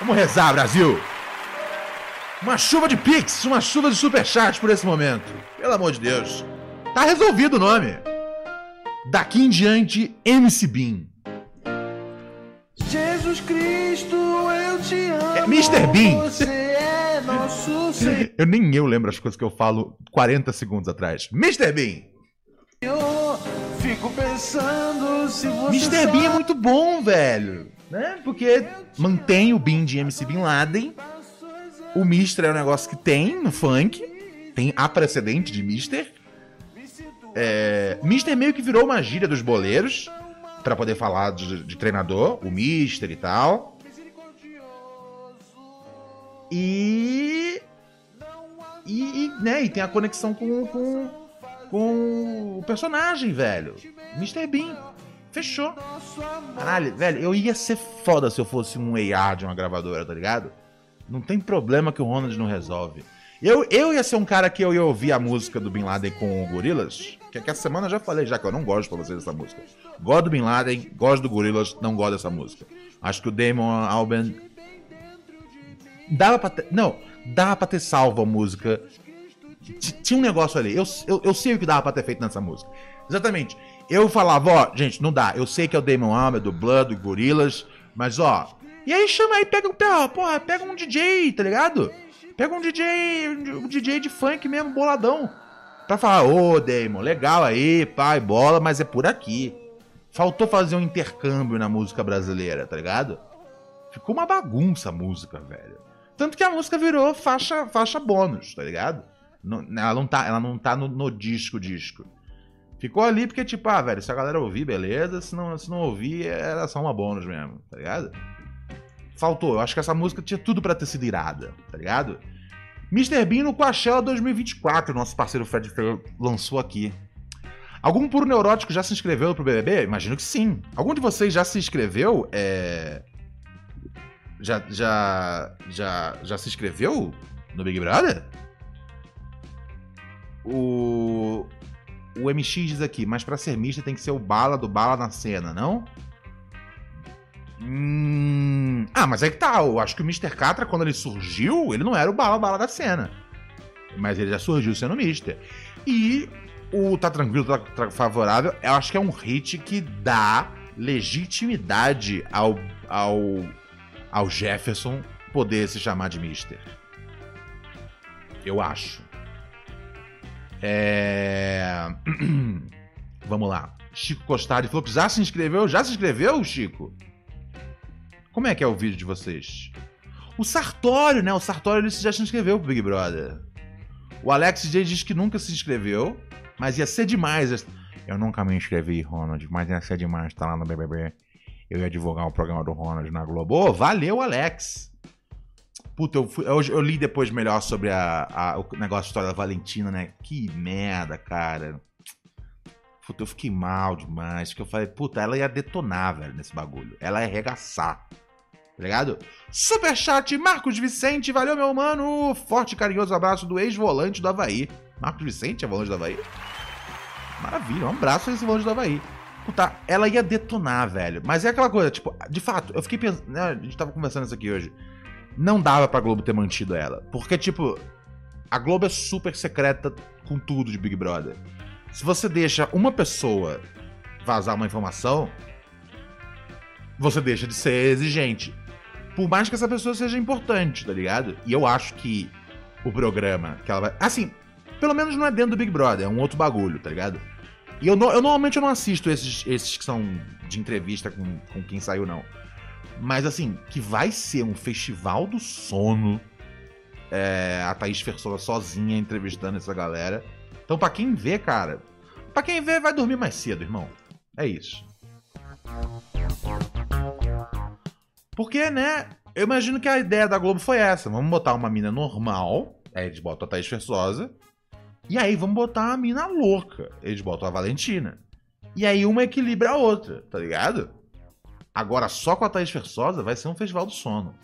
Vamos rezar, Brasil. Uma chuva de pix, uma chuva de superchat por esse momento. Pelo amor de Deus. Tá resolvido o nome. Daqui em diante, MC Bean. Jesus Cristo, eu te amo. É Mr. Bean. Você é nosso Senhor. Eu nem eu lembro as coisas que eu falo 40 segundos atrás. Mr. Bean. Fico pensando se você. Mr. Bean é muito bom, velho. Né? Porque mantém o Bean de MC Bin Laden. O Mister é um negócio que tem no funk. Tem a precedente de Mister. É, Mister meio que virou uma gíria dos boleiros. Pra poder falar de, de treinador. O Mister e tal. E. E, e, né, e tem a conexão com, com, com o personagem, velho. Mr. Bean. Fechou. Caralho, velho, eu ia ser foda se eu fosse um AR de uma gravadora, tá ligado? Não tem problema que o Ronald não resolve. Eu, eu ia ser um cara que eu ia ouvir a música do Bin Laden com o Gorillaz, que, essa semana eu já falei já que eu não gosto pra vocês dessa música. Gosto do Bin Laden, gosto do Gorillaz, não gosto dessa música. Acho que o Damon Albarn dava pra ter, não, dava pra ter salvo a música. Tinha um negócio ali. Eu, eu, eu sei o que dava pra ter feito nessa música. Exatamente. Eu falava, ó, gente, não dá. Eu sei que é o Damon Albarn, do Blood, do Gorillaz, mas ó. E aí chama aí, pega, pega, porra, pega um DJ, tá ligado? Pega um DJ, um DJ de funk mesmo, boladão. Pra falar, ô Damon, legal aí, pai, bola, mas é por aqui. Faltou fazer um intercâmbio na música brasileira, tá ligado? Ficou uma bagunça a música, velho. Tanto que a música virou faixa, faixa bônus, tá ligado? Ela não tá, ela não tá no, no disco, disco. Ficou ali porque, tipo, ah, velho, se a galera ouvir, beleza. Se não, se não ouvir, era só uma bônus mesmo, tá ligado? Faltou. Eu acho que essa música tinha tudo pra ter sido irada, tá ligado? Mr. Bean no Coachella 2024, nosso parceiro Fred Ferrer lançou aqui. Algum puro neurótico já se inscreveu pro BBB? Imagino que sim. Algum de vocês já se inscreveu? É... Já, já, já, já se inscreveu no Big Brother? O, o MX diz aqui, mas pra ser mista tem que ser o bala do bala na cena, não? Hum... Ah, mas aí que tá. Eu acho que o Mr. Catra, quando ele surgiu, ele não era o bala bala da cena. Mas ele já surgiu sendo Mister. E o Tá Tranquilo, Tá, tá Favorável, eu acho que é um hit que dá legitimidade ao, ao, ao Jefferson poder se chamar de Mister. Eu acho. É... *clears throat* Vamos lá. Chico Costari falou que já se inscreveu. Já se inscreveu, Chico? Como é que é o vídeo de vocês? O Sartório, né? O Sartório ele já se inscreveu pro Big Brother. O Alex J diz que nunca se inscreveu, mas ia ser demais. Eu nunca me inscrevi, Ronald, mas ia ser demais estar lá no BBB. Eu ia divulgar o programa do Ronald na Globo. Ô, valeu, Alex! Puta, eu, fui- eu- eu li depois melhor sobre a, a- o negócio da história da Valentina, né? Que merda, cara. Puta, eu fiquei mal demais. Porque eu falei, puta, ela ia detonar, velho, nesse bagulho. Ela ia arregaçar. Tá ligado? Superchat, Marcos Vicente. Valeu, meu mano. Forte e carinhoso abraço do ex-volante do Havaí. Marcos Vicente é volante do Havaí? Maravilha, um abraço a esse volante do Havaí. Puta, ela ia detonar, velho. Mas é aquela coisa, tipo, de fato, eu fiquei pensando. Né, a gente tava conversando isso aqui hoje. Não dava pra Globo ter mantido ela. Porque, tipo, a Globo é super secreta com tudo de Big Brother. Se você deixa uma pessoa vazar uma informação, você deixa de ser exigente. Por mais que essa pessoa seja importante, tá ligado? E eu acho que o programa que ela vai. Assim, pelo menos não é dentro do Big Brother, é um outro bagulho, tá ligado? E eu, eu normalmente eu não assisto esses, esses que são de entrevista com, com quem saiu, não. Mas assim, que vai ser um festival do sono. É, a Thaís Fersola sozinha entrevistando essa galera. Então, pra quem vê, cara, pra quem vê, vai dormir mais cedo, irmão. É isso. Porque, né? Eu imagino que a ideia da Globo foi essa. Vamos botar uma mina normal. Aí eles botam a Thaís Fersosa. E aí vamos botar uma mina louca. Eles botam a Valentina. E aí uma equilibra a outra, tá ligado? Agora só com a Thaís Fersosa vai ser um festival do sono.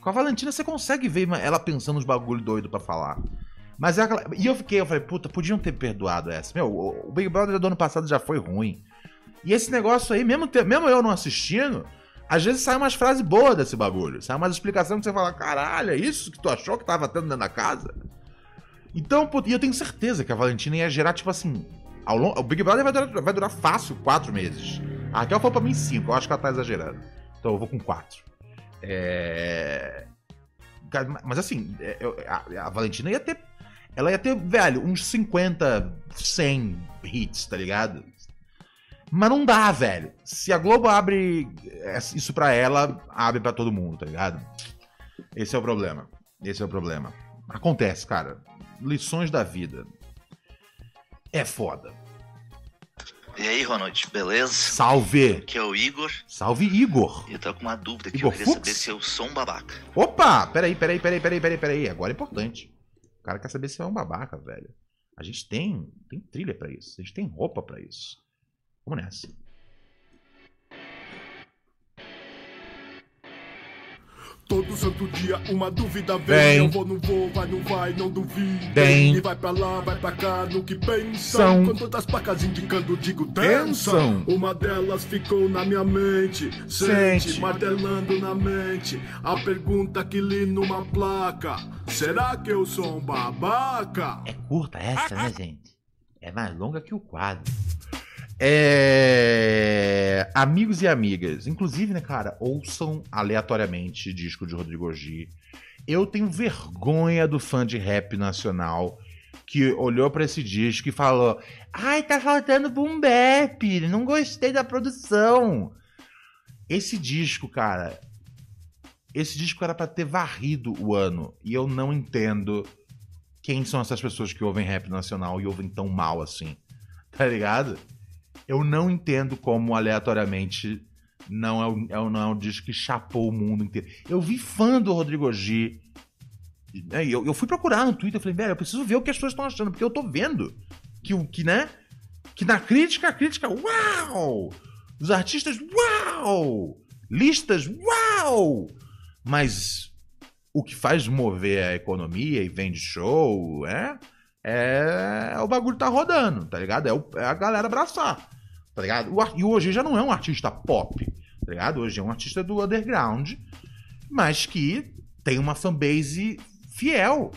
Com a Valentina você consegue ver ela pensando nos bagulho doido para falar. Mas é. E eu fiquei, eu falei, puta, podiam ter perdoado essa. Meu, o Big Brother do ano passado já foi ruim. E esse negócio aí, mesmo, mesmo eu não assistindo, às vezes sai umas frases boas desse bagulho. Sai umas explicações que você fala, caralho, é isso que tu achou que tava tendo dentro da casa? Então, pô, e eu tenho certeza que a Valentina ia gerar, tipo assim. Long... O Big Brother vai durar, vai durar fácil quatro meses. A Raquel falou pra mim cinco, eu acho que ela tá exagerando. Então eu vou com quatro. É. Mas assim, é, a Valentina ia ter. Ela ia ter, velho, uns 50, 100 hits, tá ligado? Mas não dá, velho. Se a Globo abre isso pra ela, abre para todo mundo, tá ligado? Esse é o problema. Esse é o problema. Acontece, cara. Lições da vida. É foda. E aí, Ronald, beleza? Salve! Aqui é o Igor. Salve, Igor! Eu tô com uma dúvida que Igor eu queria Fux? saber se eu sou um babaca. Opa! Peraí, peraí, peraí, peraí, peraí, peraí. Agora é importante. O cara quer saber se é um babaca, velho. A gente tem, tem trilha pra isso. A gente tem roupa pra isso. Vamos nessa. Todo santo dia uma dúvida vem. Vem. Eu vou, não vou, vai, não vai, não duvido. Vem. E vai pra lá, vai pra cá, no que pensam. São. Com todas as placas indicando, digo, dançam. Uma delas ficou na minha mente. Sente. Sente, martelando na mente. A pergunta que li numa placa: Será que eu sou um babaca? É curta essa, né, gente? É mais longa que o quadro. É... Amigos e amigas, inclusive, né, cara, ouçam aleatoriamente disco de Rodrigo Orgi. Eu tenho vergonha do fã de rap nacional que olhou pra esse disco e falou: Ai, tá faltando boom bap, não gostei da produção. Esse disco, cara, esse disco era pra ter varrido o ano e eu não entendo quem são essas pessoas que ouvem rap nacional e ouvem tão mal assim. Tá ligado? Eu não entendo como aleatoriamente não é, o, é o- não é um disco que chapou o mundo inteiro. Eu vi fã do Rodrigo G. né, Eu, eu fui procurar no Twitter, eu falei, velho, eu preciso ver o que as pessoas estão achando, porque eu tô vendo que o que, né? Que na crítica, a crítica, uau! Os artistas, uau! Listas, uau! Mas o que faz mover a economia e vende show, é, é o bagulho tá rodando, tá ligado? É, o- é a galera abraçar, tá ligado? E hoje já não é um artista pop, tá ligado? Hoje é um artista do underground, mas que tem uma fanbase fiel.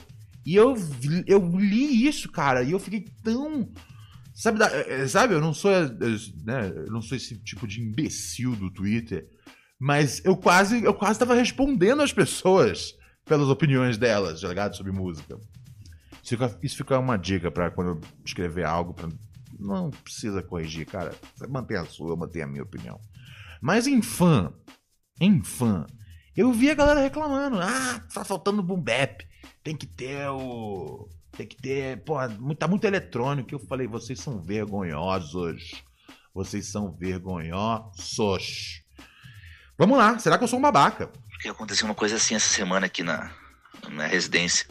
E eu, eu li isso, cara, e eu fiquei tão. Sabe, é, é, sabe eu não sou. é, né, eu não sou esse tipo de imbecil do Twitter, mas eu quase, eu quase tava respondendo às pessoas pelas opiniões delas, tá ligado? Sobre música. Isso fica, isso fica uma dica pra quando eu escrever algo, pra, não precisa corrigir, cara. Você mantém a sua, eu mantenho a minha opinião. Mas em fã, em fã, eu vi a galera reclamando. Ah, tá faltando boom bap. Tem que ter o... Tem que ter... Muito- tá muito eletrônico. Eu falei, vocês são vergonhosos. Vocês são vergonhosos. Vamos lá, será que eu sou um babaca? Porque aconteceu uma coisa assim essa semana aqui na, na residência.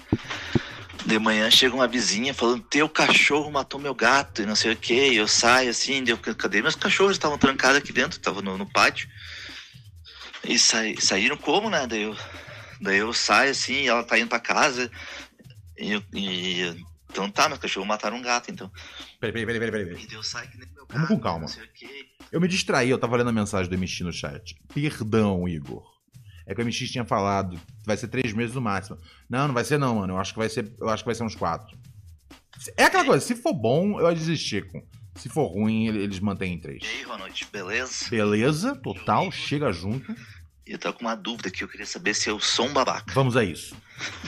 De manhã chega uma vizinha falando: Teu cachorro matou meu gato e não sei o que. Eu saio assim, deu, cadê meus cachorros? Estavam trancados aqui dentro, estavam no, no pátio. E sai, saíram como, né? Daí eu, daí eu saio assim, e ela tá indo pra casa. E, e então tá, meus cachorros mataram um gato, então. Peraí, peraí, peraí, peraí. peraí. E daí eu saio que nem meu Vamos com calma. não sei o quê. Eu me distraí, eu tava lendo a mensagem do MX no chat. Perdão, Igor. É que o MX tinha falado, vai ser três meses no máximo. Não, não vai ser não, mano. Eu acho que vai ser, eu acho que vai ser uns quatro. É aquela coisa, se for bom, eu desistir com. Se for ruim, ele- eles mantêm em três. E aí, Ronald, beleza? Beleza, total, chega junto. Eu tava com uma dúvida que eu queria saber se eu sou um babaca. Vamos a isso.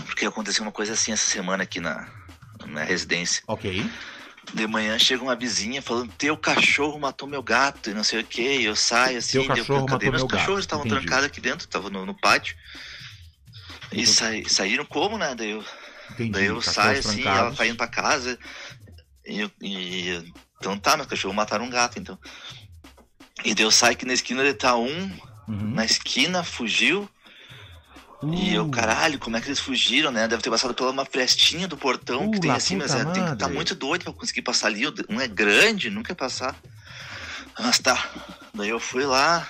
Porque aconteceu uma coisa assim essa semana aqui na, na residência. Ok. De manhã chega uma vizinha falando: Teu cachorro matou meu gato e não sei o que. Eu saio assim, Teu deu, cachorro matou meus meu gato? cachorros? Estavam Entendi. trancados aqui dentro, estavam no, no pátio. E sai, saíram como, né? Daí eu, Entendi. daí eu saio assim, trancados. ela tá indo pra casa. E, e então tá, meus cachorros mataram um gato, então. E daí eu saio que na esquina ele tá um, Uhum. na esquina, fugiu. E eu, Uh, caralho, como é que eles fugiram, né? Deve ter passado pela uma frestinha do portão Uh, que tem assim, mas é, tem que estar madre. muito doido pra conseguir passar ali. Um é grande, nunca ia passar. Mas tá. Daí eu fui lá,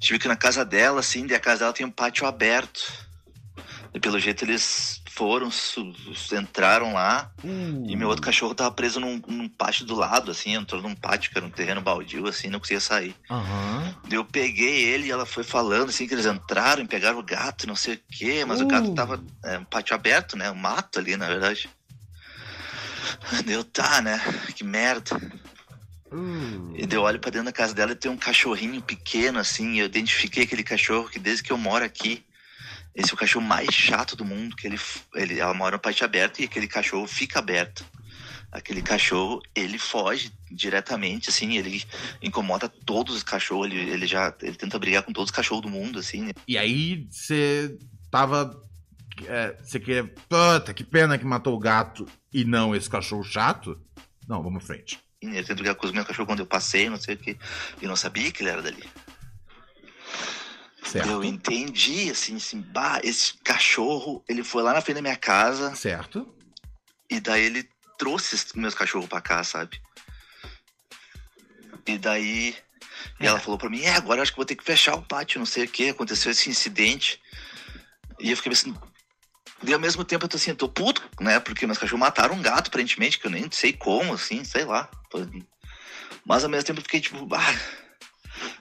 tive que ir na casa dela, assim, e a casa dela tem um pátio aberto. E pelo jeito eles foram, entraram lá, e meu outro cachorro tava preso num, num pátio do lado, assim, entrou num pátio que era um terreno baldio, assim, não conseguia sair. Daí Eu peguei ele e ela foi falando, assim, que eles entraram e pegaram o gato, não sei o quê, mas o gato Uh. tava, é, um pátio aberto, né, um mato ali, na verdade. *laughs* Deu, tá, né, que merda. Uh. E daí eu olho pra dentro da casa dela e tem um cachorrinho pequeno, assim. E eu identifiquei aquele cachorro que desde que eu moro aqui, esse é o cachorro mais chato do mundo. Que ele, ele, ela mora no pátio aberto e aquele cachorro fica aberto. Aquele cachorro, ele foge diretamente, assim. Ele incomoda todos os cachorros. Ele, ele já ele tenta brigar com todos os cachorros do mundo, assim. né? E aí você tava. é, Você queria. Puta, que pena que matou o gato e não esse cachorro chato? Não, vamos em frente. Ele tenta brigar com os meus cachorros quando eu passei, não sei o que. E não sabia que ele era dali. Certo. Eu entendi, assim, assim, bah, esse cachorro, ele foi lá na frente da minha casa. Certo. E daí ele trouxe os meus cachorros pra cá, sabe? E daí ela falou pra mim, é, agora eu acho que vou ter que fechar o pátio, não sei o que, aconteceu esse incidente. E eu fiquei pensando, e ao mesmo tempo eu tô assim, eu tô puto, né? Porque meus cachorros mataram um gato, aparentemente, que eu nem sei como, assim, sei lá. Mas ao mesmo tempo eu fiquei tipo, ah,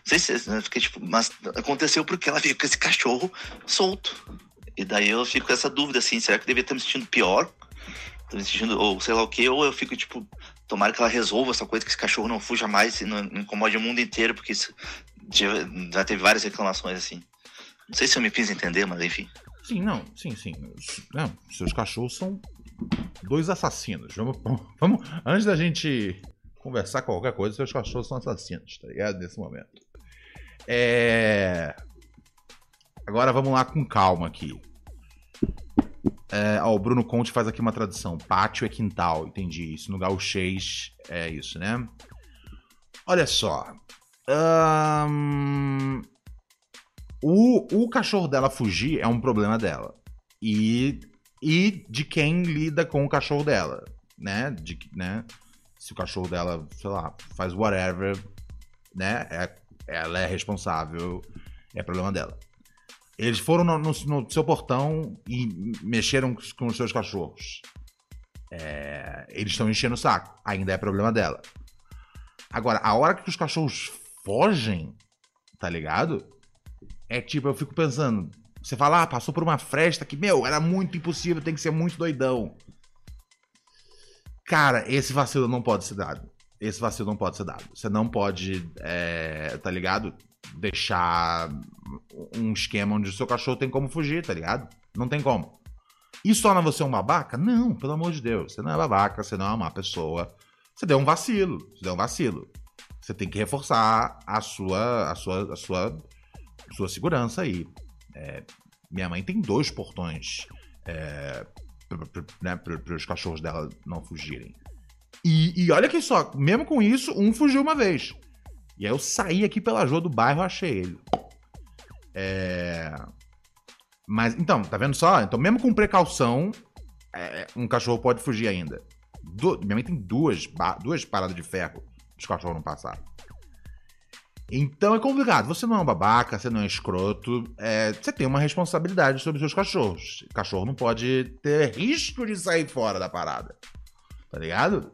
sei se né? tipo, mas aconteceu porque ela veio com esse cachorro solto. E daí eu fico com essa dúvida, assim, será que eu devia estar me sentindo pior? Tô me sentindo, ou sei lá o que, ou eu fico tipo, tomara que ela resolva essa coisa, que esse cachorro não fuja mais e não, incomode o mundo inteiro, porque isso já teve várias reclamações assim. Não sei se eu me fiz entender, mas enfim. Sim, não, sim, sim. Não, seus cachorros são dois assassinos. Vamos, vamos, antes da gente conversar qualquer coisa, seus cachorros são assassinos, tá ligado? Nesse momento. É... Agora vamos lá com calma aqui. É, ó, o Bruno Conte faz aqui uma tradução. Pátio é quintal, entendi. Isso no gauchês é isso, né? Olha só. O, o cachorro dela fugir é um problema dela. E, e de quem lida com o cachorro dela, né? De, né? Se o cachorro dela, sei lá, faz whatever, né? É, ela é responsável, é problema dela. Eles foram no, no- no seu portão e mexeram com os seus cachorros. É, eles estão enchendo o saco. Ainda é problema dela. Agora, a hora que os cachorros fogem, tá ligado? É tipo, eu fico pensando. Você fala, ah, passou por uma fresta que, meu, era muito impossível, tem que ser muito doidão. Cara, esse vacilo não pode ser dado. Esse vacilo não pode ser dado. Você não pode, é, tá ligado? Deixar um esquema onde o seu cachorro tem como fugir, tá ligado? Não tem como. Isso torna você um babaca? Não, pelo amor de Deus. Você não é babaca, você não é uma má pessoa. Você deu um vacilo. Você deu um vacilo. Você tem que reforçar a sua, a sua, a sua, sua segurança aí. É, minha mãe tem dois portões é, para os cachorros dela não fugirem. E, e olha que só, mesmo com isso, um fugiu uma vez. E aí eu saí aqui pela rua do bairro achei ele. É... Mas, então, tá vendo só? Então, mesmo com precaução, é, um cachorro pode fugir ainda. Minha mãe tem duas, duas paradas de ferro os cachorros não passaram. Então é complicado. Você não é um babaca, você não é escroto. é, você tem uma responsabilidade sobre os seus cachorros. O cachorro não pode ter risco de sair fora da parada. Tá ligado?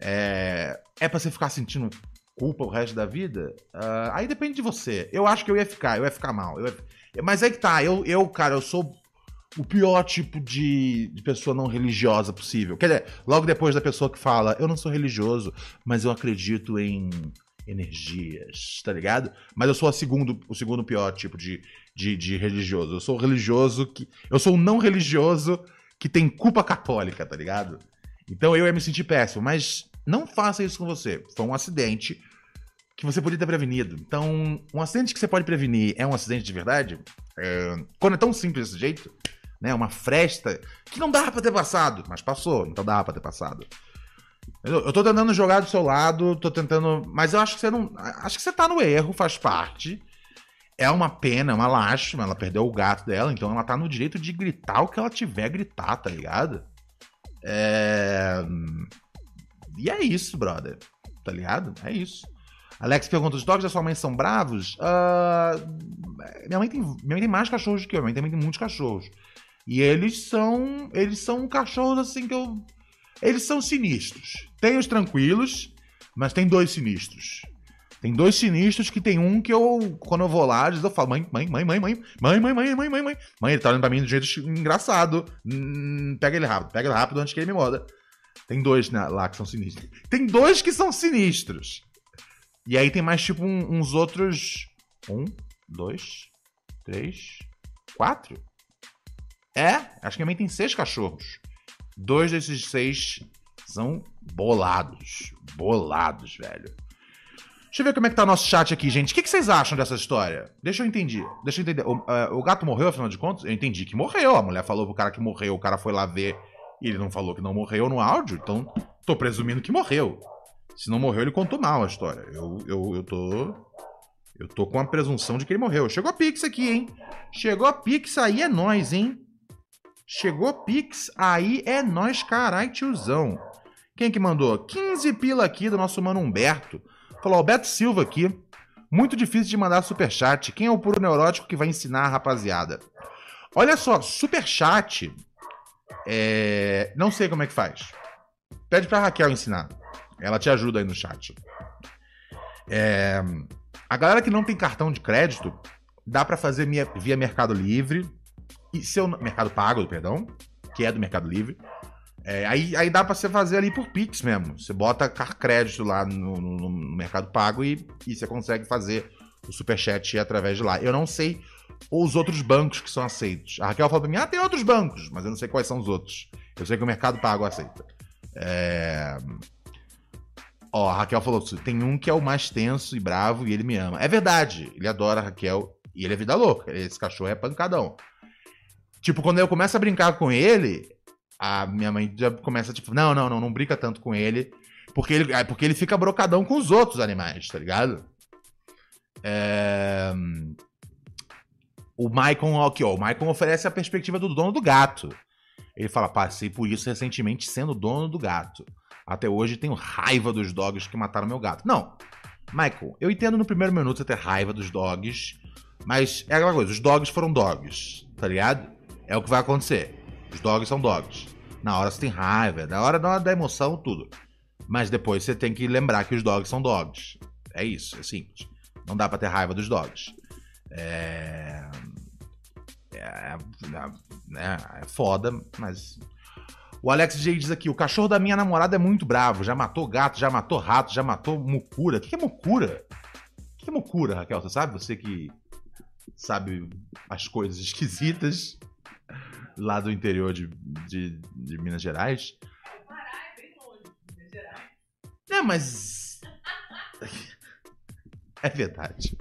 É, é pra você ficar sentindo culpa o resto da vida? Ah, aí depende de você. Eu acho que eu ia ficar, eu ia ficar mal. ia- Mas aí que tá, eu, eu, cara, eu sou o pior tipo de, de pessoa não religiosa possível. Quer dizer, logo depois da pessoa que fala, eu não sou religioso, mas eu acredito em energias, tá ligado? Mas eu sou a segundo, o segundo pior tipo de, de, de religioso. Eu sou religioso que. Eu sou o não religioso que tem culpa católica, tá ligado? Então eu ia me sentir péssimo, mas não faça isso com você. Foi um acidente que você podia ter prevenido. Então, um acidente que você pode prevenir é um acidente de verdade? É, quando é tão simples desse jeito, né? Uma fresta que não dava pra ter passado, mas passou, então dava pra ter passado. Eu, eu tô tentando jogar do seu lado, tô tentando. Mas eu acho que você não. Acho que você tá no erro, faz parte. É uma pena, é uma lástima. Ela perdeu o gato dela, então ela tá no direito de gritar o que ela tiver gritar, tá ligado? É... E é isso, brother. Tá ligado? É isso. Alex pergunta: os dogs da sua mãe são bravos? Uh, minha, mãe tem, minha mãe tem mais cachorros do que eu. Minha mãe também tem muitos cachorros. E eles são. Eles são cachorros assim que eu. Eles são sinistros. Tem os tranquilos, mas tem dois sinistros. Tem dois sinistros que tem um que eu, quando eu vou lá, eu falo, mãe, mãe, mãe, mãe, mãe, mãe, mãe, mãe, mãe, mãe, mãe. Mãe, ele tá olhando pra mim de um jeito engraçado. Hum, pega ele rápido, pega ele rápido antes que ele me morda. Tem dois né, lá que são sinistros. Tem dois que são sinistros. E aí tem mais tipo um, uns outros. Um, dois, três, quatro? É, acho que mãe tem seis cachorros. Dois desses seis são bolados. Bolados, velho. Deixa eu ver como é que tá o nosso chat aqui, gente. O que, que vocês acham dessa história? Deixa eu entender. Deixa eu entender. O, uh, o, gato morreu, afinal de contas? Eu entendi que morreu. A mulher falou pro cara que morreu, o cara foi lá ver e ele não falou que não morreu no áudio, então tô presumindo que morreu. Se não morreu, ele contou mal a história. Eu, eu, eu tô. Eu tô com a presunção de que ele morreu. Chegou a Pix aqui, hein? Chegou a Pix, aí é nós, hein? Chegou Pix, aí é nós, carai, tiozão. Quem que mandou? 15 pila aqui do nosso mano Humberto. Falou, Alberto Silva aqui. Muito difícil de mandar superchat. Quem é o puro neurótico que vai ensinar a rapaziada? Olha só, superchat. É... Não sei como é que faz. Pede pra Raquel ensinar. Ela te ajuda aí no chat. É... A galera que não tem cartão de crédito, dá para fazer via Mercado Livre. E seu Mercado Pago, perdão, que é do Mercado Livre. É, aí, aí dá pra você fazer ali por Pix mesmo. Você bota crédito lá no, no, no Mercado Pago e, e você consegue fazer o Superchat através de lá. Eu não sei os outros bancos que são aceitos. A Raquel falou pra mim, ah, tem outros bancos, mas eu não sei quais são os outros. Eu sei que o Mercado Pago aceita. É... Ó, a Raquel falou, tem um que é o mais tenso e bravo e ele me ama. É verdade, ele adora a Raquel e ele é vida louca. Esse cachorro é pancadão. Tipo, quando eu começo a brincar com ele, a minha mãe já começa, tipo, não, não, não, não brinca tanto com ele. Porque ele, é, porque ele fica brocadão com os outros animais, tá ligado? É... O Maicon, aqui, ó, o Maicon oferece a perspectiva do dono do gato. Ele fala, passei por isso recentemente sendo dono do gato. Até hoje tenho raiva dos dogs que mataram meu gato. Não, Michael, eu entendo no primeiro minuto você ter raiva dos dogs, mas é aquela coisa, os dogs foram dogs, tá ligado? É o que vai acontecer. Os dogs são dogs. Na hora você tem raiva, na hora, hora da emoção, tudo. Mas depois você tem que lembrar que os dogs são dogs. É isso, é simples. Não dá pra ter raiva dos dogs. É. É, é, é foda, mas. O Alex J diz aqui: o cachorro da minha namorada é muito bravo. Já matou gato, já matou rato, já matou mucura. O que é mucura? O que é mucura, Raquel? Você sabe? Você que sabe as coisas *laughs* esquisitas lá do interior de, de, de Minas Gerais. É, mas. *laughs* É verdade.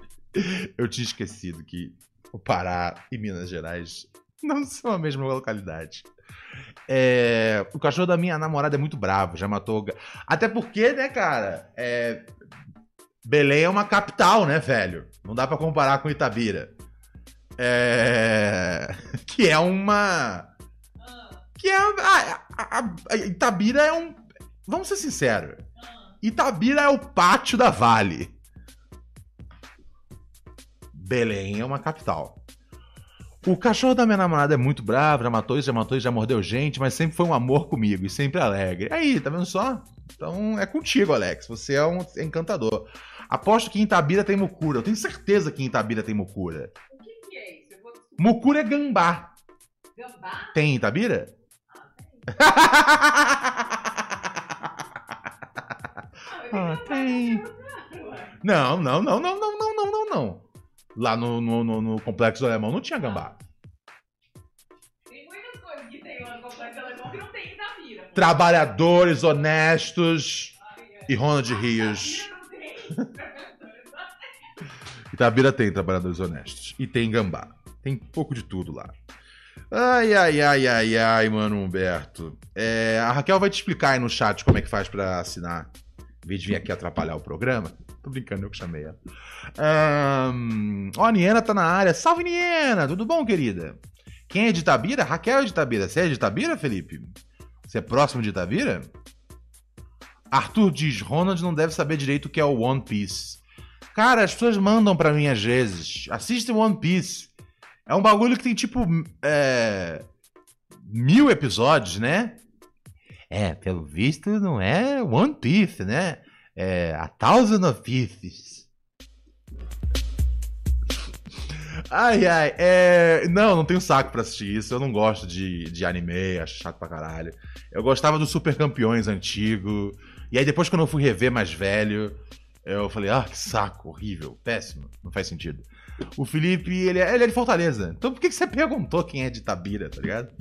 Eu tinha esquecido que o Pará e Minas Gerais não são a mesma localidade. É, o cachorro da minha namorada é muito bravo, já matou. Até porque, né, cara? É, Belém é uma capital, né, velho? Não dá para comparar com Itabira. É... *laughs* Que é uma. Que é. A, a, a, Itabira é um. Vamos ser sinceros. Itabira é o pátio da Vale. Belém é uma capital. O cachorro da minha namorada é muito bravo, já matou isso, já matou isso, já mordeu gente, mas sempre foi um amor comigo e sempre alegre. Aí, tá vendo só? Então é contigo, Alex. Você é um encantador. Aposto que em Itabira tem mucura. Eu tenho certeza que em Itabira tem mucura. O que, que é isso? Vou... Mucura é gambá. Gambá? Tem em Itabira? Ah, *laughs* tem. Não, não, não, não, não, não, não, não, não. Lá no, no, no, no Complexo Alemão não tinha gambá. Tem muitas coisas que tem lá no Complexo Alemão que não tem em Itapira. Trabalhadores honestos e Ronald Rios. Itabira *laughs* tem trabalhadores honestos. E tem gambá. Tem pouco de tudo lá. Ai, ai, ai, ai, ai, mano, Humberto. É, a Raquel vai te explicar aí no chat como é que faz para assinar. Em vez de vir aqui atrapalhar o programa. *laughs* Tô brincando, eu que chamei ela. Um, ó, a Niena tá na área. Salve, Niena! Tudo bom, querida? Quem é de Itabira? Raquel é de Itabira. Você é de Itabira, Felipe? Você é próximo de Itabira? Arthur diz: Ronald não deve saber direito o que é o One Piece. Cara, as pessoas mandam pra mim às vezes. Assistem One Piece. É um bagulho que tem tipo. É, mil episódios, né? É, pelo visto não é One Piece, né? É A Thousand of Pieces. Ai, ai, é... Não, não tenho saco pra assistir isso. Eu não gosto de, de anime, acho chato pra caralho. Eu gostava dos Super Campeões antigo. E aí depois, quando eu fui rever mais velho, eu falei, ah, que saco, horrível, péssimo, não faz sentido. O Felipe, ele é, ele é de Fortaleza. Então por que, que você perguntou quem é de Tabira, tá ligado?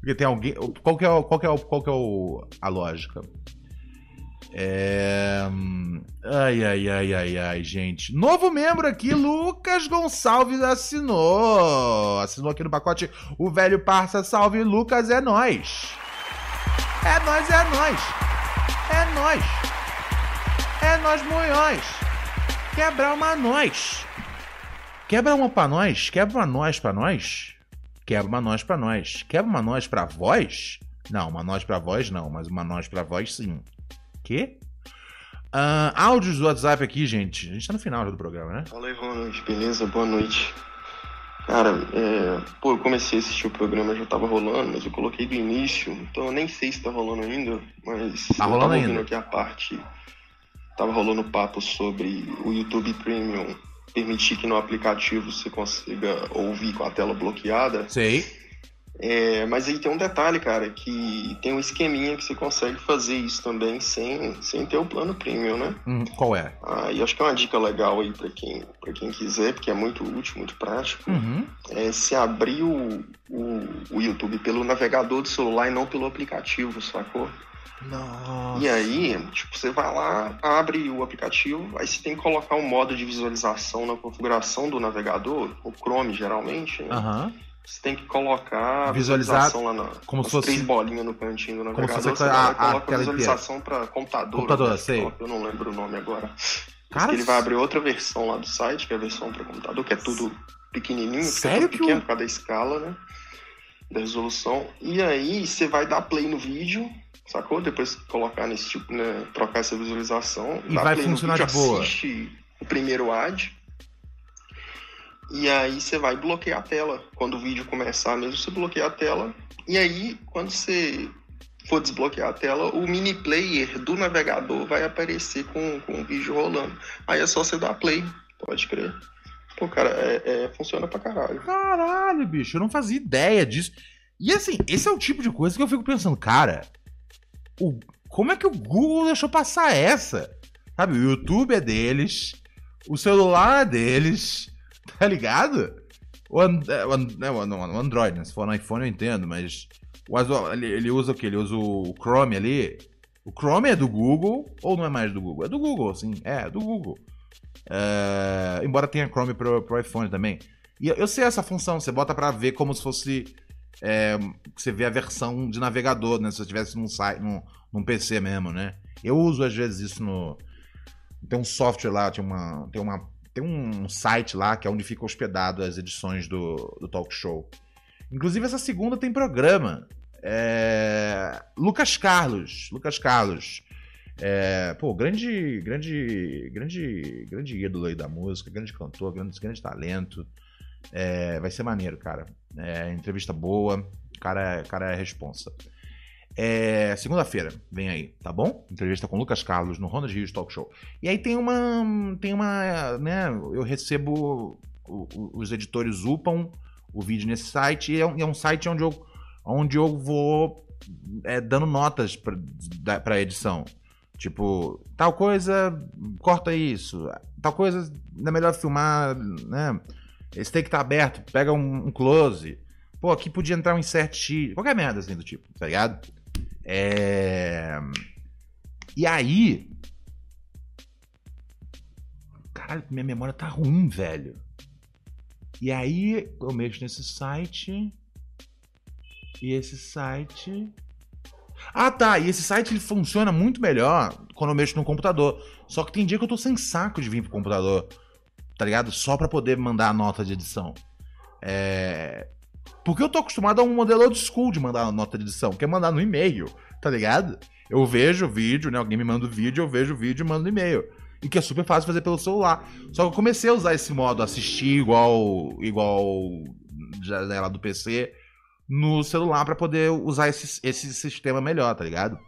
Porque tem alguém. Qual que é, qual que é, qual que é o, a lógica? É... Ai, ai, ai, ai, ai, gente. Novo membro aqui, Lucas Gonçalves assinou. Assinou aqui no pacote o velho parça. Salve, Lucas, é nós. É nós, é nós. É nós. É nós, monhões. Quebra uma nós. Quebra uma pra nós. Quebra uma nós pra nós. Quebra uma nós pra nós. Quebra uma nós pra voz? Não, uma nós pra voz não, mas uma nós pra voz sim. Quê? Uh, áudios do WhatsApp aqui, gente. A gente tá no final do programa, né? Fala aí, Ronald. Beleza? Boa noite. Cara, é... pô, eu comecei a assistir o programa, já tava rolando, mas eu coloquei do início, então eu nem sei se tá rolando ainda, mas tá rolando eu tava ainda. aqui a parte. Tava rolando papo sobre o YouTube Premium permitir que no aplicativo você consiga ouvir com a tela bloqueada. Sei. É, mas aí tem um detalhe, cara, que tem um esqueminha que você consegue fazer isso também sem, sem ter o plano premium, né? Hum, qual é? Ah, e acho que é uma dica legal aí para quem, pra quem quiser, porque é muito útil, muito prático. Uhum. É se abrir o, o, o YouTube pelo navegador do celular e não pelo aplicativo, sacou? Nossa. E aí, tipo, você vai lá, abre o aplicativo, aí você tem que colocar um modo de visualização na configuração do navegador, o Chrome geralmente, né? Aham. Você tem que colocar a Visualizar visualização lá na, como se fosse- três bolinhas no cantinho do Como se navegador. fosse a- a- a visualização para computador. Computador, sei. Eu não lembro o nome agora. Cara, ele vai abrir outra versão lá do site, que é a versão para computador, que é tudo pequenininho, Sério é tudo pequeno por causa da escala, né? Da resolução. E aí você vai dar play no vídeo, sacou? Depois colocar nesse tipo, né? Trocar essa visualização. E vai funcionar vídeo, de boa. Assiste o primeiro ad. E aí você vai bloquear a tela. Quando o vídeo começar mesmo, você bloqueia a tela. E aí, quando você for desbloquear a tela, o mini player do navegador vai aparecer com, com o vídeo rolando. Aí é só você dar play, pode crer. Pô, cara, é, é- funciona pra caralho. Caralho, bicho, eu não fazia ideia disso. E assim, esse é o tipo de coisa que eu fico pensando, cara, o- como é que o Google deixou passar essa? Sabe, o YouTube é deles, o celular é deles, *laughs* tá ligado? O, an- é, o an- é, o an- o Android, né? Se for no iPhone eu entendo, mas o Azo- ele, ele usa o quê? Ele usa o Chrome ali. O Chrome é do Google ou não é mais do Google? É do Google, sim. É, é do Google. É, embora tenha Chrome pro, pro iPhone também. E eu- sei essa função, você bota pra ver como se fosse. é, você vê a versão de navegador, né? Se você estivesse num, site, num, num PC mesmo, né? Eu uso às vezes isso no. Tem um software lá, tem uma. Tem uma. Tem um site lá que é onde fica hospedado as edições do, do talk show. Inclusive, essa segunda tem programa. É, Lucas Carlos. Lucas Carlos. É, pô, grande, grande, grande, grande ídolo aí da música, grande cantor, grande, grande talento. É, vai ser maneiro, cara. É, entrevista boa, cara, o cara é responsa. É, Segunda-feira, vem aí, tá bom? Entrevista com Lucas Carlos no Ronald Rios Talk Show. E aí tem uma. Tem uma. né? Eu recebo. os editores upam o vídeo nesse site e é um, é um site onde eu, onde eu vou é, dando notas pra, pra edição. Tipo, tal coisa, corta isso. Tal coisa, é melhor filmar, né? Esse take tá aberto, pega um, um close. Pô, aqui podia entrar um insert X. Qualquer merda assim do tipo, tá ligado? É... E aí. Caralho, minha memória tá ruim, velho. E aí eu mexo nesse site. E esse site. Ah, tá. E esse site ele funciona muito melhor quando eu mexo no computador. Só que tem dia que eu tô sem saco de vir pro computador. Tá ligado? Só pra poder mandar a nota de edição. É. Porque eu tô acostumado a um modelo old school de mandar nota de edição, que é mandar no e-mail, tá ligado? Eu vejo o vídeo, né? Alguém me manda o vídeo, eu vejo o vídeo e mando no e-mail. e que é super fácil fazer pelo celular. Só que eu comecei a usar esse modo assistir igual igual janela do PC no celular para poder usar esse, esse sistema melhor, tá ligado?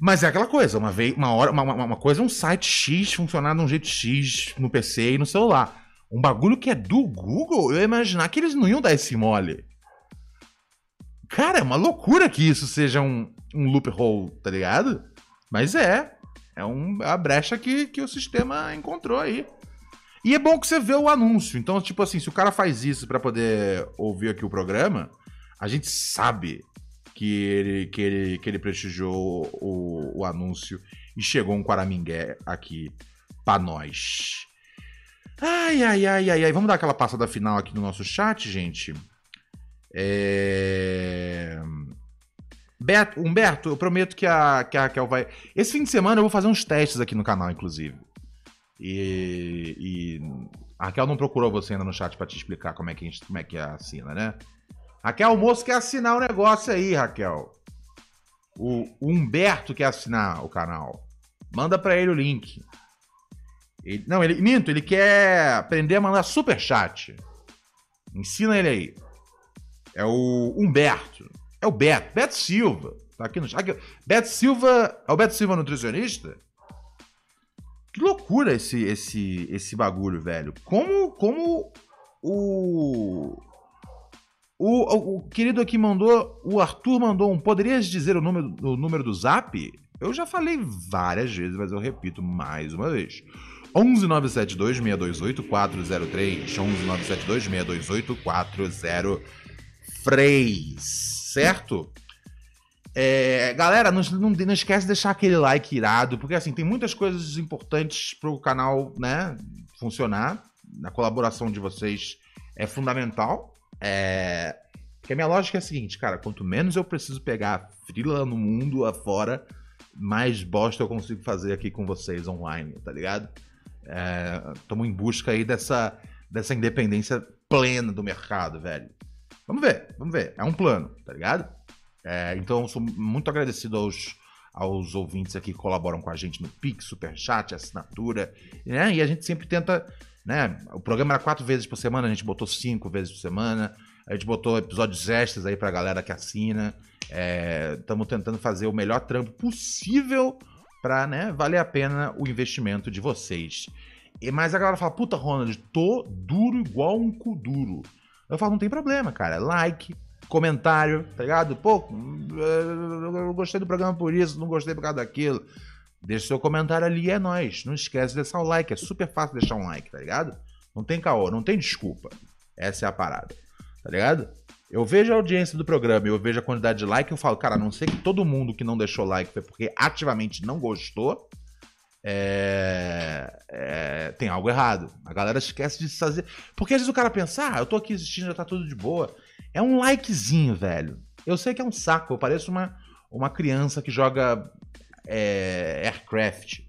Mas é aquela coisa, uma vez, uma hora, uma, uma, uma coisa é um site X funcionar de um jeito X no PC e no celular. Um bagulho que é do Google, eu ia imaginar que eles não iam dar esse mole. Cara, é uma loucura que isso seja um, um loophole, tá ligado? Mas é. É, um, a brecha que, que o sistema encontrou aí. E é bom que você vê o anúncio. Então, tipo assim, se o cara faz isso para poder ouvir aqui o programa, a gente sabe que ele, que ele, que ele prestigiou o, o anúncio e chegou um Quaramingué aqui pra nós. Ai, ai, ai, ai, ai. Vamos dar aquela passada final aqui no nosso chat, gente. É... Beto, Humberto, eu prometo que a, que a Raquel vai. Esse fim de semana eu vou fazer uns testes aqui no canal, inclusive. E, e a Raquel não procurou você ainda no chat para te explicar como é que, gente, como é que assina, né? Raquel, o moço quer assinar o negócio aí, Raquel. O, o Humberto quer assinar o canal. Manda para ele o link. Ele, não, ele minto, ele quer aprender a mandar super chat. Ensina ele aí. É o Humberto. É o Beto. Beto Silva. Tá aqui no chat. Beto Silva. É o Beto Silva nutricionista? Que loucura esse esse esse bagulho, velho. Como como o o, o, o querido aqui mandou, o Arthur mandou um. Poderias dizer o número, o número do Zap? Eu já falei várias vezes, mas eu repito mais uma vez. 11972-628-403. 11972-628-403. Certo? É, galera, não, não, não, esquece de deixar aquele like irado, porque assim, tem muitas coisas importantes para o canal né, funcionar. A colaboração de vocês é fundamental. É, porque a minha lógica é a seguinte, cara, quanto menos eu preciso pegar frila no mundo afora, mais bosta eu consigo fazer aqui com vocês online, tá ligado? Estamos é, em busca aí dessa, dessa independência plena do mercado, velho. Vamos ver, vamos ver. É um plano, tá ligado? É, então, sou muito agradecido aos, aos ouvintes aqui que colaboram com a gente no Pix, Superchat, assinatura, né? E a gente sempre tenta, né? O programa era quatro vezes por semana, a gente botou cinco vezes por semana. A gente botou episódios extras aí pra galera que assina. Estamos é, tentando fazer o melhor trampo possível pra, né, valer a pena o investimento de vocês. E, mas a galera fala, puta, Ronald, tô duro igual um cu duro. Eu falo, não tem problema, cara. Like, comentário, tá ligado? Pô, eu gostei do programa por isso, não gostei por causa daquilo. Deixa seu comentário ali, é nóis. Não esquece de deixar o like, é super fácil deixar um like, tá ligado? Não tem caô, não tem desculpa. Essa é a parada, tá ligado? Eu vejo a audiência do programa, eu vejo a quantidade de like, eu falo, cara, a não ser que todo mundo que não deixou like foi porque ativamente não gostou, é, é, tem algo errado. A galera esquece de fazer. Porque às vezes o cara pensa, ah, eu tô aqui assistindo, já tá tudo de boa. É um likezinho, velho. Eu sei que é um saco, eu pareço uma, uma criança que joga é, aircraft.